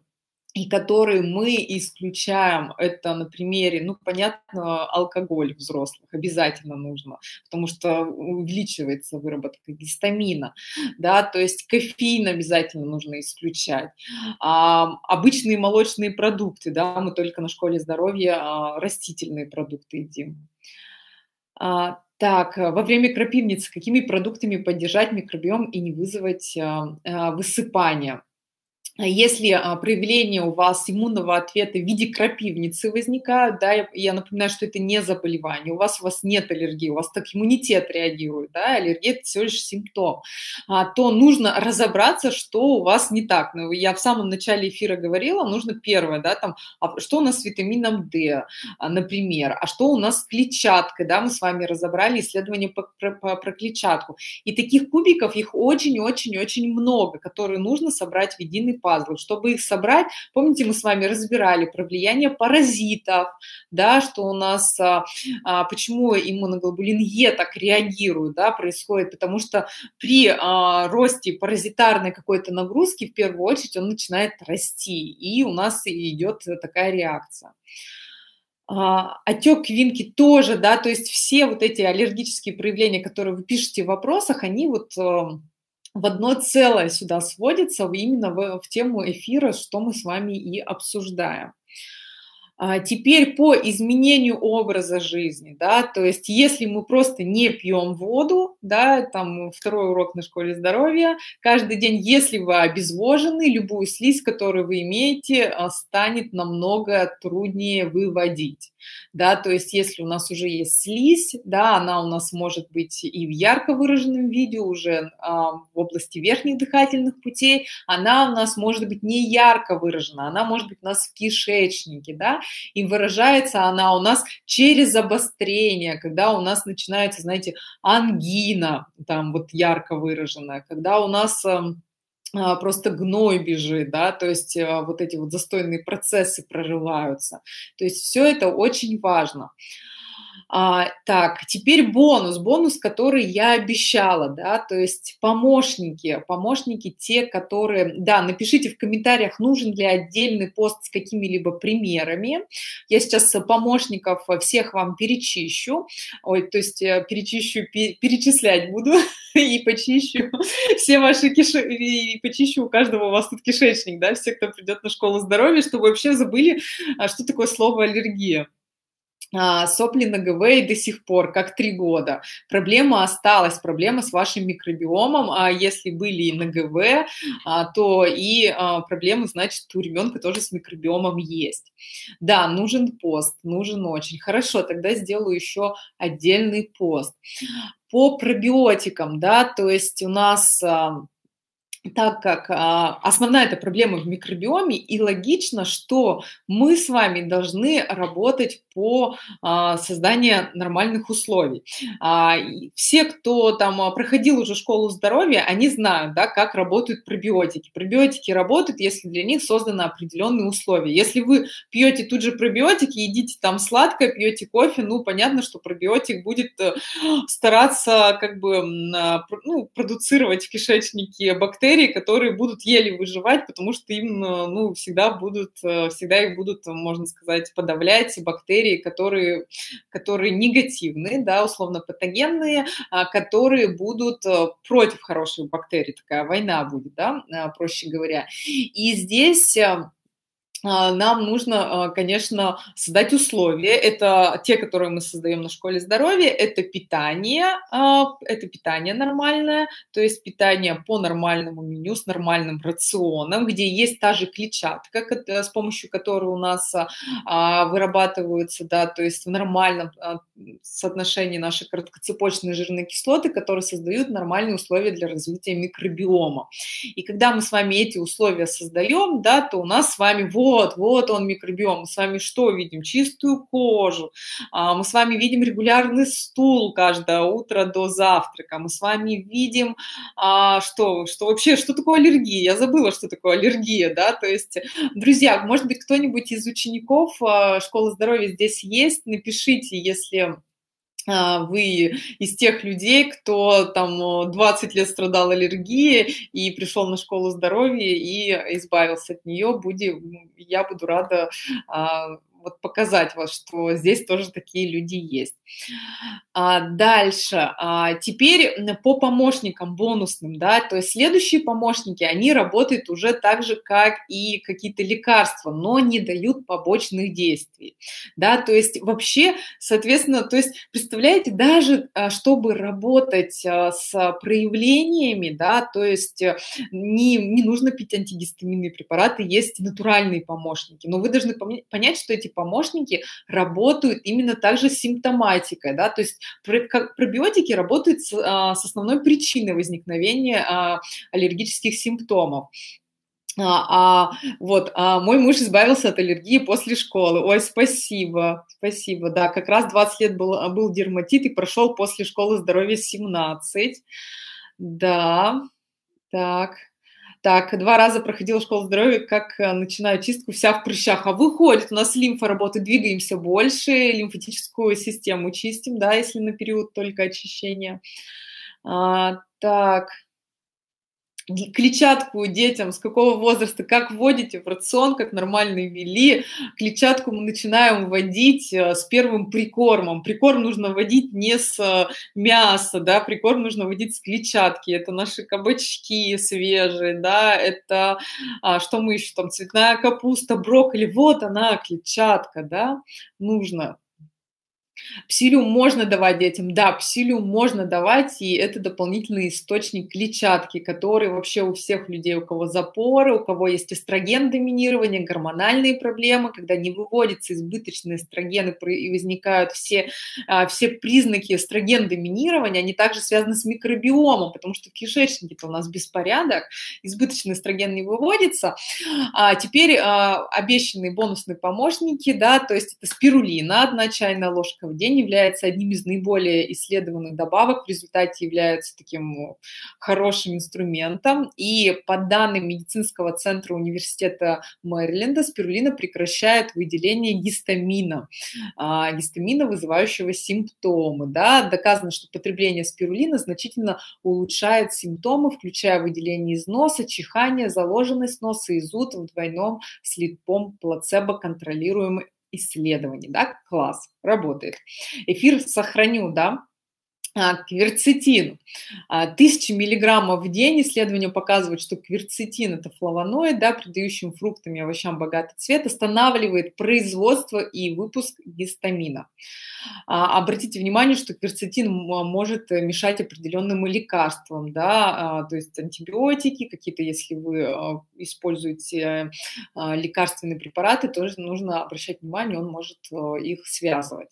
и которые мы исключаем, это на примере, ну, понятно, алкоголь взрослых обязательно нужно, потому что увеличивается выработка гистамина, да, то есть кофеин обязательно нужно исключать. А, обычные молочные продукты, да, мы только на школе здоровья а, растительные продукты едим. А, так, во время крапивницы какими продуктами поддержать микробиом и не вызвать а, а, высыпания? Если а, проявления у вас иммунного ответа в виде крапивницы возникают, да, я, я напоминаю, что это не заболевание, у вас у вас нет аллергии, у вас так иммунитет реагирует, да, аллергия это всего лишь симптом, а, то нужно разобраться, что у вас не так. Ну, я в самом начале эфира говорила, нужно первое, да, там, а что у нас с витамином D, а, например, а что у нас с клетчаткой, да, мы с вами разобрали исследование по, про, по, про клетчатку. И таких кубиков, их очень-очень-очень много, которые нужно собрать в единый пазлов. Чтобы их собрать, помните, мы с вами разбирали про влияние паразитов, да, что у нас, а, а, почему иммуноглобулин Е так реагирует, да, происходит, потому что при а, росте паразитарной какой-то нагрузки, в первую очередь, он начинает расти, и у нас идет такая реакция. А, отек квинки тоже, да, то есть все вот эти аллергические проявления, которые вы пишете в вопросах, они вот в одно целое сюда сводится именно в, в тему эфира, что мы с вами и обсуждаем. А теперь по изменению образа жизни, да, то есть если мы просто не пьем воду, да, там второй урок на школе здоровья, каждый день, если вы обезвожены, любую слизь, которую вы имеете, а, станет намного труднее выводить да, то есть если у нас уже есть слизь, да, она у нас может быть и в ярко выраженном виде уже а, в области верхних дыхательных путей, она у нас может быть не ярко выражена, она может быть у нас в кишечнике, да, и выражается она у нас через обострение, когда у нас начинается, знаете, ангина, там вот ярко выраженная, когда у нас а, просто гной бежит, да, то есть а, вот эти вот застойные процессы прорываются. То есть все это очень важно. А, так, теперь бонус, бонус, который я обещала, да, то есть помощники, помощники те, которые, да, напишите в комментариях, нужен ли отдельный пост с какими-либо примерами. Я сейчас помощников всех вам перечищу, ой, то есть э, перечищу, перечислять буду и почищу все ваши киши, и почищу у каждого у вас тут кишечник, да, все, кто придет на школу здоровья, чтобы вообще забыли, а, что такое слово аллергия. А, сопли на ГВ и до сих пор, как три года. Проблема осталась, проблема с вашим микробиомом. А если были и на ГВ, а, то и а, проблемы, значит, у ребенка тоже с микробиомом есть. Да, нужен пост, нужен очень. Хорошо, тогда сделаю еще отдельный пост. По пробиотикам, да, то есть у нас так как а, основная эта проблема в микробиоме, и логично, что мы с вами должны работать по а, созданию нормальных условий. А, все, кто там а, проходил уже школу здоровья, они знают, да, как работают пробиотики. Пробиотики работают, если для них созданы определенные условия. Если вы пьете тут же пробиотики, едите там сладкое, пьете кофе, ну, понятно, что пробиотик будет э, стараться как бы ну, продуцировать в кишечнике бактерии, бактерии, которые будут еле выживать, потому что им э, ну, всегда, будут, э, всегда их будут, можно сказать, подавлять бактерии, которые, которые негативные, да, условно патогенные, а, которые будут э, против хороших бактерий. Такая война будет, да, проще говоря. И здесь а, нам нужно, а, конечно, создать условия. Это те, которые мы создаем на школе здоровья. Это питание, а, это питание нормальное, то есть питание по нормальному меню с нормальным рационом, где есть та же клетчатка, с помощью которой у нас вырабатываются, да, то есть в нормальном соотношении наши короткоцепочные жирные кислоты, которые создают нормальные условия для развития микробиома. И когда мы с вами эти условия создаем, да, то у нас с вами вот вот, вот он микробиом. Мы с вами что видим? Чистую кожу. А, мы с вами видим регулярный стул каждое утро до завтрака. Мы с вами видим, а, что, что вообще, что такое аллергия? Я забыла, что такое аллергия, да, то есть, друзья, может быть, кто-нибудь из учеников а, школы здоровья здесь есть? Напишите, если вы из тех людей, кто там 20 лет страдал аллергией и пришел на школу здоровья и избавился от нее, будем, я буду рада а, вот показать вас, что здесь тоже такие люди есть. А, дальше. А, теперь по помощникам бонусным, да, то есть следующие помощники, они работают уже так же, как и какие-то лекарства, но не дают побочных действий, да, то есть вообще, соответственно, то есть представляете, даже а, чтобы работать а, с проявлениями, да, то есть э, не, не нужно пить антигистаминные препараты, есть натуральные помощники, но вы должны понять, что эти помощники работают именно также с симптоматикой, да, то есть пробиотики работают с, а, с основной причиной возникновения а, аллергических симптомов. А, а, вот, а мой муж избавился от аллергии после школы. Ой, спасибо, спасибо. Да, как раз 20 лет был, был дерматит и прошел после школы здоровья 17. Да, так. Так, два раза проходила школу здоровья, как э, начинаю чистку, вся в прыщах. А выходит, у нас лимфа работает, двигаемся больше, лимфатическую систему чистим, да, если на период только очищения. А, так, клетчатку детям с какого возраста, как вводите в рацион, как нормально ввели. Клетчатку мы начинаем вводить э, с первым прикормом. Прикорм нужно вводить не с э, мяса, да, прикорм нужно вводить с клетчатки. Это наши кабачки свежие, да, это а, что мы еще там, цветная капуста, брокколи, вот она, клетчатка, да, нужно Псилиум можно давать детям, да, псилиум можно давать, и это дополнительный источник клетчатки, который вообще у всех людей, у кого запоры, у кого есть эстроген доминирование, гормональные проблемы, когда не выводятся избыточные эстрогены и возникают все, а, все признаки эстроген доминирования, они также связаны с микробиомом, потому что в кишечнике-то у нас беспорядок, избыточный эстроген не выводится. А теперь а, обещанные бонусные помощники, да, то есть это спирулина, одна чайная ложка в день является одним из наиболее исследованных добавок, в результате является таким хорошим инструментом. И по данным медицинского центра университета Мэриленда, спирулина прекращает выделение гистамина, а, гистамина, вызывающего симптомы. Да? Доказано, что потребление спирулины значительно улучшает симптомы, включая выделение из носа, чихание, заложенность носа и зуд в двойном слепом плацебо контролируемой исследований, да, класс, работает. Эфир сохраню, да, кверцетин. А, тысячи миллиграммов в день исследования показывают, что кверцетин – это флавоноид, да, придающим фруктам и овощам богатый цвет, останавливает производство и выпуск гистамина. А, обратите внимание, что кверцетин может мешать определенным лекарствам, да, то есть антибиотики, какие-то, если вы используете лекарственные препараты, тоже нужно обращать внимание, он может их связывать.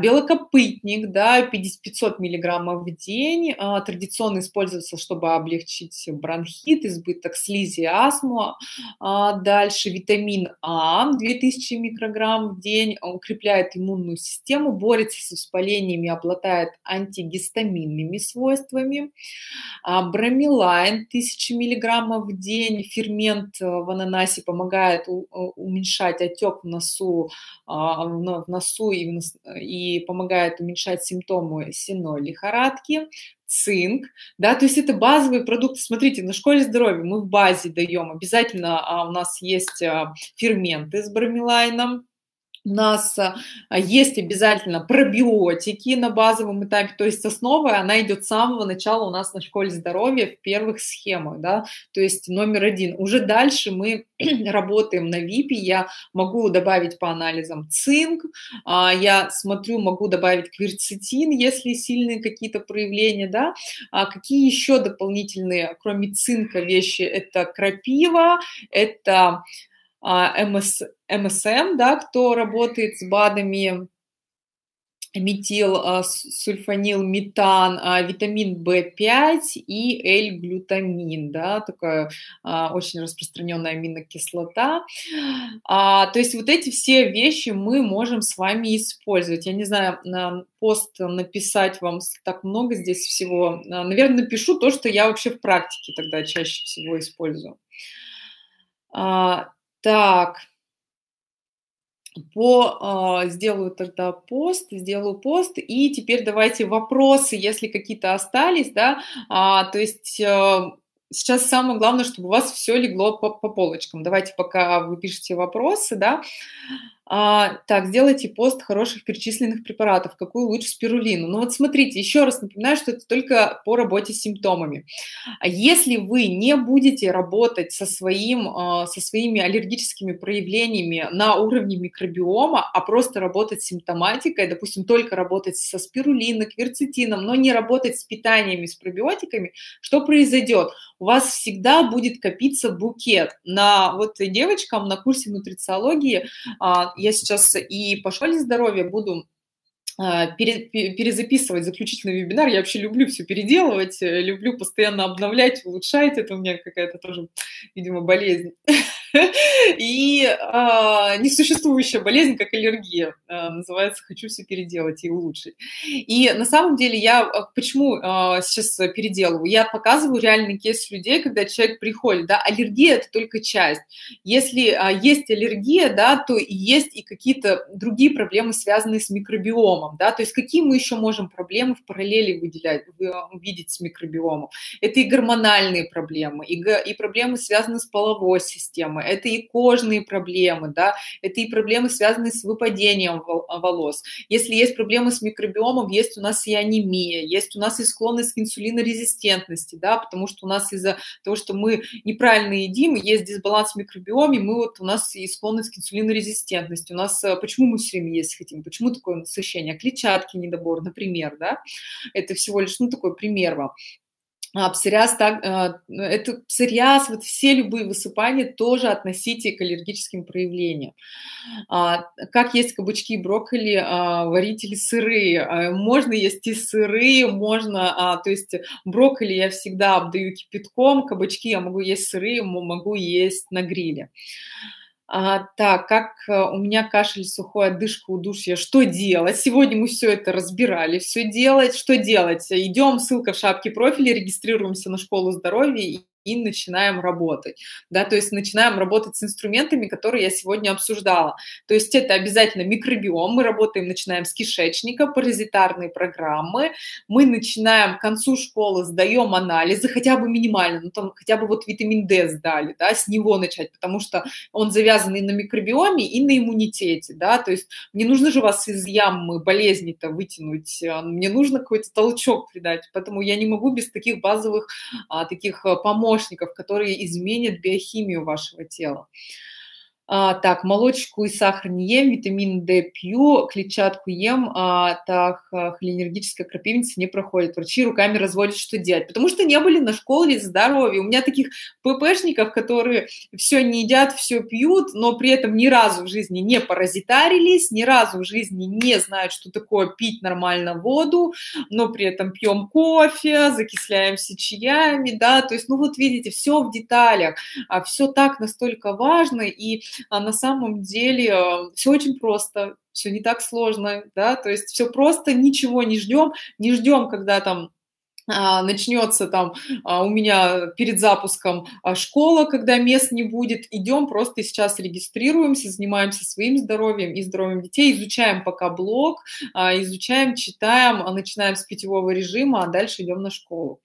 Белокопытник, да, 500 500 миллиграммов в день. А, традиционно используется, чтобы облегчить бронхит, избыток слизи, астму. А, дальше витамин А, 2000 микрограмм в день, укрепляет иммунную систему, борется с воспалениями, обладает антигистаминными свойствами. А, бромелайн, 1000 миллиграммов в день, фермент в ананасе помогает уменьшать отек в носу, в носу и, и помогает уменьшать симптомы синдрома сенной лихорадки, цинк, да, то есть это базовые продукты. Смотрите, на школе здоровья мы в базе даем, обязательно а, у нас есть а, ферменты с бромелайном, У нас а, есть обязательно пробиотики на базовом этапе, то есть основа, она идет с самого начала у нас на школе здоровья в первых схемах, да, то есть номер один. Уже дальше мы работаем на ВИПе, я могу добавить по анализам цинк, а, я смотрю, могу добавить кверцетин, если сильные какие-то проявления, да. А какие еще дополнительные, кроме цинка, вещи? Это крапива, это МС, МСМ, да, кто работает с БАДами, метил, а, сульфанил, метан, а, витамин В5 и L-глютамин, да, такая а, очень распространенная аминокислота. То есть вот эти все вещи мы можем с вами использовать. Я не знаю, на пост написать вам так много здесь всего. Наверное, напишу то, что я вообще в практике тогда чаще всего использую. Так, по, э, сделаю тогда пост, сделаю пост, и теперь давайте вопросы, если какие-то остались, да, а, то есть э, сейчас самое главное, чтобы у вас все легло по, по полочкам. Давайте пока вы пишете вопросы, да, а, так, сделайте пост хороших перечисленных препаратов. Какую лучше спирулину? Ну вот смотрите, еще раз напоминаю, что это только по работе с симптомами. А если вы не будете работать со, своим, а, со своими аллергическими проявлениями на уровне микробиома, а просто работать с симптоматикой, допустим, только работать со спирулиной, кверцетином, но не работать с питаниями, с пробиотиками, что произойдет? У вас всегда будет копиться букет. На вот девочкам на курсе нутрициологии а, я сейчас и по школе здоровья буду а, перезаписывать заключительный вебинар. Я вообще люблю все переделывать, э, люблю постоянно обновлять, улучшать. Это у меня какая-то тоже, видимо, болезнь. И а, несуществующая болезнь, как аллергия, а, называется «хочу все переделать и улучшить». И на самом деле я а, почему а, сейчас переделываю? Я показываю реальный кейс людей, когда человек приходит, да, аллергия – это только часть. Если а, есть аллергия, да, то есть и какие-то другие проблемы, связанные с микробиомом, да, то есть какие мы еще можем проблемы в параллели выделять, видеть с микробиомом? Это и гормональные проблемы, и, и проблемы, связанные с половой системой, это и кожные проблемы, да, это и проблемы, связанные с выпадением волос. Если есть проблемы с микробиомом, есть у нас и анемия, есть у нас и склонность к инсулинорезистентности, да, потому что у нас из-за того, что мы неправильно едим, есть дисбаланс в микробиоме, мы вот у нас и склонность к инсулинорезистентности. У нас, э, почему мы все время есть хотим, почему такое насыщение? Клетчатки недобор, например, да, это всего лишь, ну, такой пример вам. А псориаз, так, а, это псориаз, вот все любые высыпания тоже относите к аллергическим проявлениям. А, как есть кабачки, брокколи, а, варить или сырые. А, можно есть и сырые, можно, а, то есть брокколи я всегда обдаю кипятком, кабачки я могу есть сырые, могу есть на гриле. Так, как э, у меня кашель, сухой, одышка, удушье, что делать? Сегодня мы все это разбирали, все делать, что делать? Идем, ссылка в шапке профиля, регистрируемся на школу здоровья и начинаем работать. Да, то есть начинаем работать с инструментами, которые я сегодня обсуждала. То есть это обязательно микробиом, мы работаем, начинаем с кишечника, паразитарные программы, мы начинаем к концу школы, сдаем анализы, хотя бы минимально, ну там хотя бы вот витамин D сдали, да, с него начать, потому что он завязан и на микробиоме, и на иммунитете, да, то есть мне нужно же вас из ямы болезни-то вытянуть, а, мне нужно какой-то толчок придать, поэтому я не могу без таких базовых а, таких а, помощников помощников, которые изменят биохимию вашего тела. А, так, молочку и сахар не ем, витамин D пью, клетчатку ем, а, так, а, холинергическая крапивница не проходит. Врачи руками разводят, что делать. Потому что не были на школе здоровья. У меня таких ППшников, которые все не едят, все пьют, но при этом ни разу в жизни не паразитарились, ни разу в жизни не знают, что такое пить нормально воду, но при этом пьем кофе, закисляемся чаями, да, то есть, ну вот видите, все в деталях, а все так настолько важно, и а на самом деле э, все очень просто, все не так сложно, да, то есть все просто, ничего не ждем, не ждем, когда там а, начнется там а, у меня перед запуском а, школа, когда мест не будет, идем просто сейчас регистрируемся, занимаемся своим здоровьем и здоровьем детей, изучаем пока блог, изучаем, читаем, начинаем с питьевого режима, а дальше идем на школу.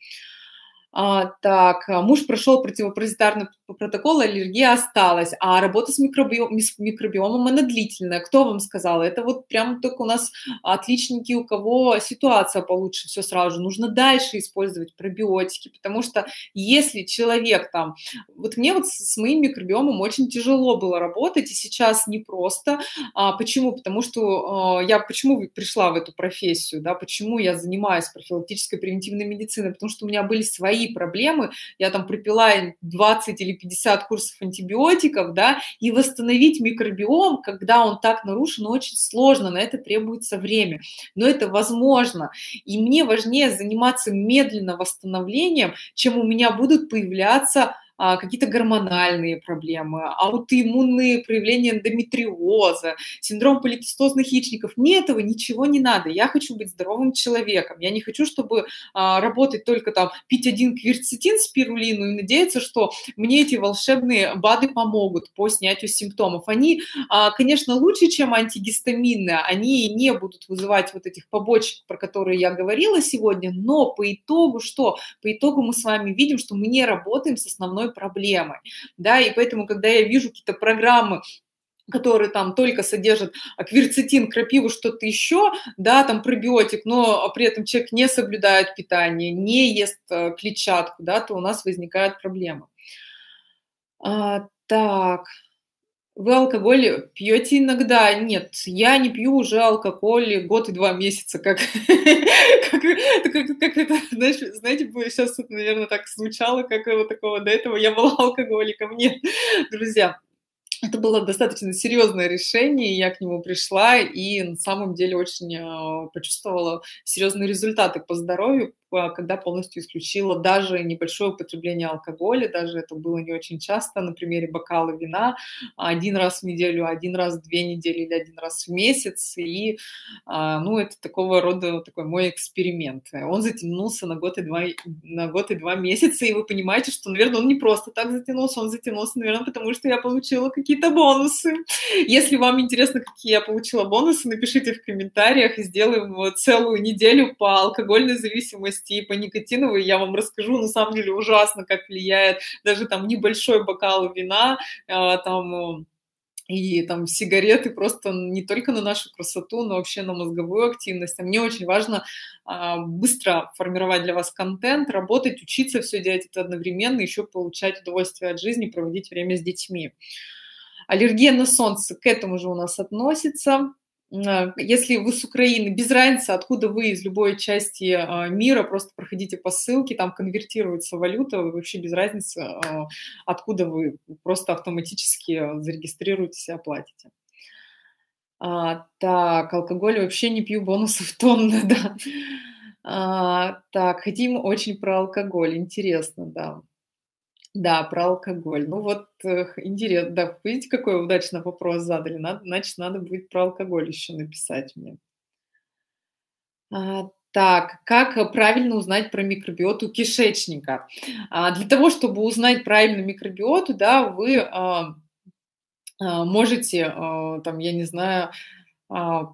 А, так, а, муж прошел противопаразитарный протокол, аллергия осталась, а работа с, микробиом, микробиомом, она длительная. Кто вам сказал? Это вот прям только у нас отличники, у кого ситуация получше, все сразу же. Нужно дальше использовать пробиотики, потому что если человек там... Вот мне вот с моим микробиомом очень тяжело было работать, и сейчас непросто. А, почему? Потому что а, я почему пришла в эту профессию, да, почему я занимаюсь профилактической превентивной медициной? Потому что у меня были свои свои проблемы, я там пропила 20 или 50 курсов антибиотиков, да, и восстановить микробиом, когда он так нарушен, очень сложно, на это требуется время, но это возможно, и мне важнее заниматься медленно восстановлением, чем у меня будут появляться какие-то гормональные проблемы, аутоиммунные проявления эндометриоза, синдром поликистозных яичников. Мне этого ничего не надо. Я хочу быть здоровым человеком. Я не хочу, чтобы а, работать только там, пить один кверцетин, спирулину и надеяться, что мне эти волшебные БАДы помогут по снятию симптомов. Они, а, конечно, лучше, чем антигистаминные. Они не будут вызывать вот этих побочек, про которые я говорила сегодня, но по итогу что? По итогу мы с вами видим, что мы не работаем с основной основной проблемой, да, и поэтому, когда я вижу какие-то программы, которые там только содержат кверцетин, крапиву, что-то еще, да, там пробиотик, но при этом человек не соблюдает питание, не ест э, клетчатку, да, то у нас возникают проблемы. А, так, вы алкоголь пьете иногда? Нет, я не пью уже алкоголь год и два месяца, как, как, как, как это, знаешь, знаете, сейчас это, наверное, так звучало, как вот такого до этого я была алкоголиком. Нет, друзья, это было достаточно серьезное решение, я к нему пришла и на самом деле очень а, почувствовала серьезные результаты по здоровью, когда полностью исключила даже небольшое употребление алкоголя, даже это было не очень часто, на примере бокала вина, один раз в неделю, один раз в две недели или один раз в месяц, и, а, ну, это такого рода такой мой эксперимент. Он затянулся на год и два, на год и два месяца, и вы понимаете, что, наверное, он не просто так затянулся, он затянулся, наверное, потому что я получила какие-то бонусы. Если вам интересно, какие я получила бонусы, напишите в комментариях, и сделаем целую неделю по алкогольной зависимости зависимости и я вам расскажу, на самом деле ужасно, как влияет даже там небольшой бокал вина, а, там и там сигареты просто не только на нашу красоту, но вообще на мозговую активность. А мне очень важно а, быстро формировать для вас контент, работать, учиться, все делать это одновременно, еще получать удовольствие от жизни, проводить время с детьми. Аллергия на солнце к этому же у нас относится. А, если вы с Украины, без разницы, откуда вы, из любой части а, мира, просто проходите по ссылке, там конвертируется валюта, вообще без разницы, а, откуда вы, просто автоматически зарегистрируетесь и оплатите. А, так, алкоголь вообще не пью, бонусов тонны, да. А, так, хотим очень про алкоголь, интересно, да. Да, про алкоголь. Ну вот э, интересно, да, видите, какой удачный вопрос задали. Надо, значит, надо будет про алкоголь еще написать мне. А, так, как правильно узнать про микробиоту кишечника? А, для того, чтобы узнать правильно микробиоту, да, вы а, а, можете, а, там, я не знаю, а,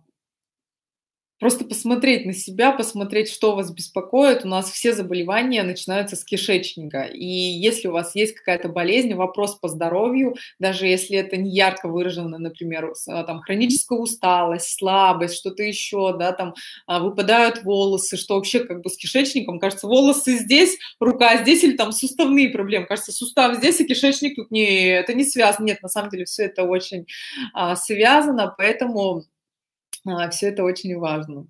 Просто посмотреть на себя, посмотреть, что вас беспокоит. У нас все заболевания начинаются с кишечника. И если у вас есть какая-то болезнь, вопрос по здоровью, даже если это не ярко выражено, например, а, там хроническая усталость, слабость, что-то еще, да, там а, выпадают волосы, что вообще как бы с кишечником, кажется, волосы здесь, рука здесь или там суставные проблемы. Кажется, сустав здесь, и кишечник тут не, это не связано. Нет, на самом деле все это очень а, связано, поэтому а, все это очень важно.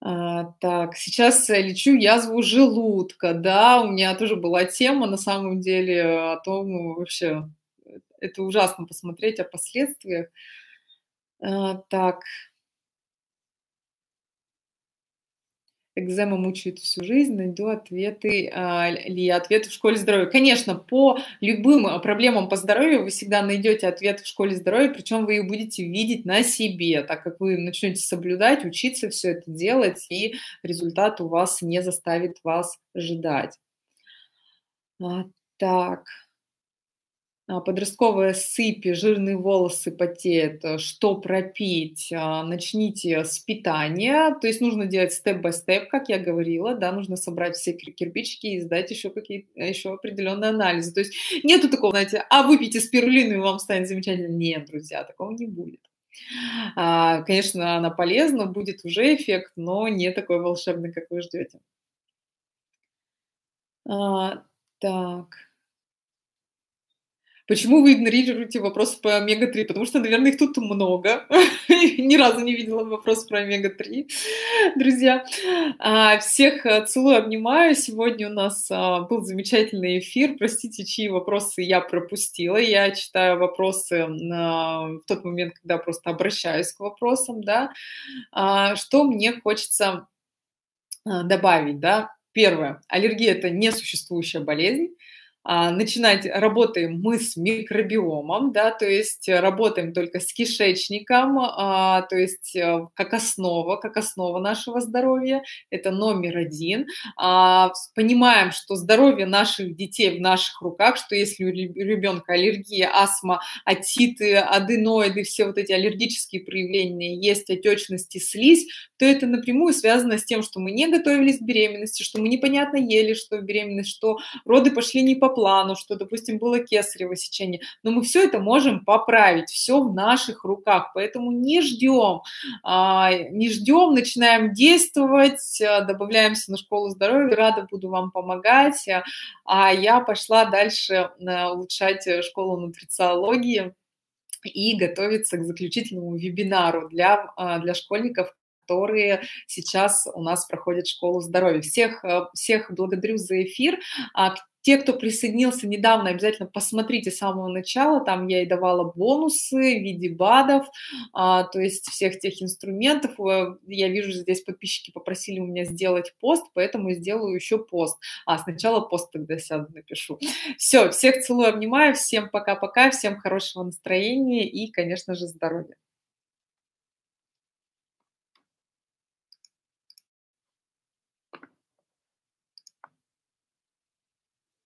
А, так, сейчас лечу язву желудка, да, у меня тоже была тема, на самом деле, о том вообще, это ужасно посмотреть о последствиях. А, так, экзема мучает всю жизнь, найду ответы а, ли ответы в школе здоровья. Конечно, по любым а, проблемам по здоровью вы всегда найдете ответы в школе здоровья, причем вы их будете видеть на себе, так как вы начнете соблюдать, учиться все это делать, и результат у вас не заставит вас ждать. А, так. А, подростковая сыпь, жирные волосы потеют, э, что пропить? А, начните с питания, то есть нужно делать степ-бай-степ, как я говорила, да, нужно собрать все кирпичики и сдать еще какие еще определенные анализы. То есть нету такого, знаете, а выпейте спирулину и вам станет замечательно. Нет, друзья, такого не будет. А, конечно, она полезна, будет уже эффект, но не такой волшебный, как вы ждете. Так. Почему вы игнорируете вопросы по омега-3? Потому что, наверное, их тут много. Ни разу не видела вопрос про омега-3. Друзья, а, всех э, целую, обнимаю. Сегодня у нас а, был замечательный эфир. Простите, чьи вопросы я пропустила. Я читаю вопросы в тот момент, когда просто обращаюсь к вопросам. Да? А, что мне хочется добавить? Да? Первое. Аллергия – это несуществующая болезнь. А, начинать работаем мы с микробиомом, да, то есть работаем только с кишечником, а, то есть э, как основа, как основа нашего здоровья, это номер один. А, понимаем, что здоровье наших детей в наших руках, что если у ребенка аллергия, астма, отиты, аденоиды, все вот эти аллергические проявления есть, отечности, слизь, то это напрямую связано с тем, что мы не готовились к беременности, что мы непонятно ели, что беременность, что роды пошли не по плану, что, допустим, было кесарево сечение. Но мы все это можем поправить, все в наших руках. Поэтому не ждем, а, не ждем, начинаем действовать, а, добавляемся на школу здоровья. Рада буду вам помогать. А я пошла дальше а, улучшать школу нутрициологии и готовиться к заключительному вебинару для, для школьников, которые сейчас у нас проходят школу здоровья. Всех, всех благодарю за эфир. Те, кто присоединился недавно, обязательно посмотрите с самого начала. Там я и давала бонусы в виде БАДов, а, то есть всех тех инструментов. Э, я вижу, здесь подписчики попросили у меня сделать пост, поэтому сделаю еще пост. А, сначала пост тогда сяду, напишу. Все, всех целую, обнимаю, всем пока-пока, всем хорошего настроения и, конечно же, здоровья.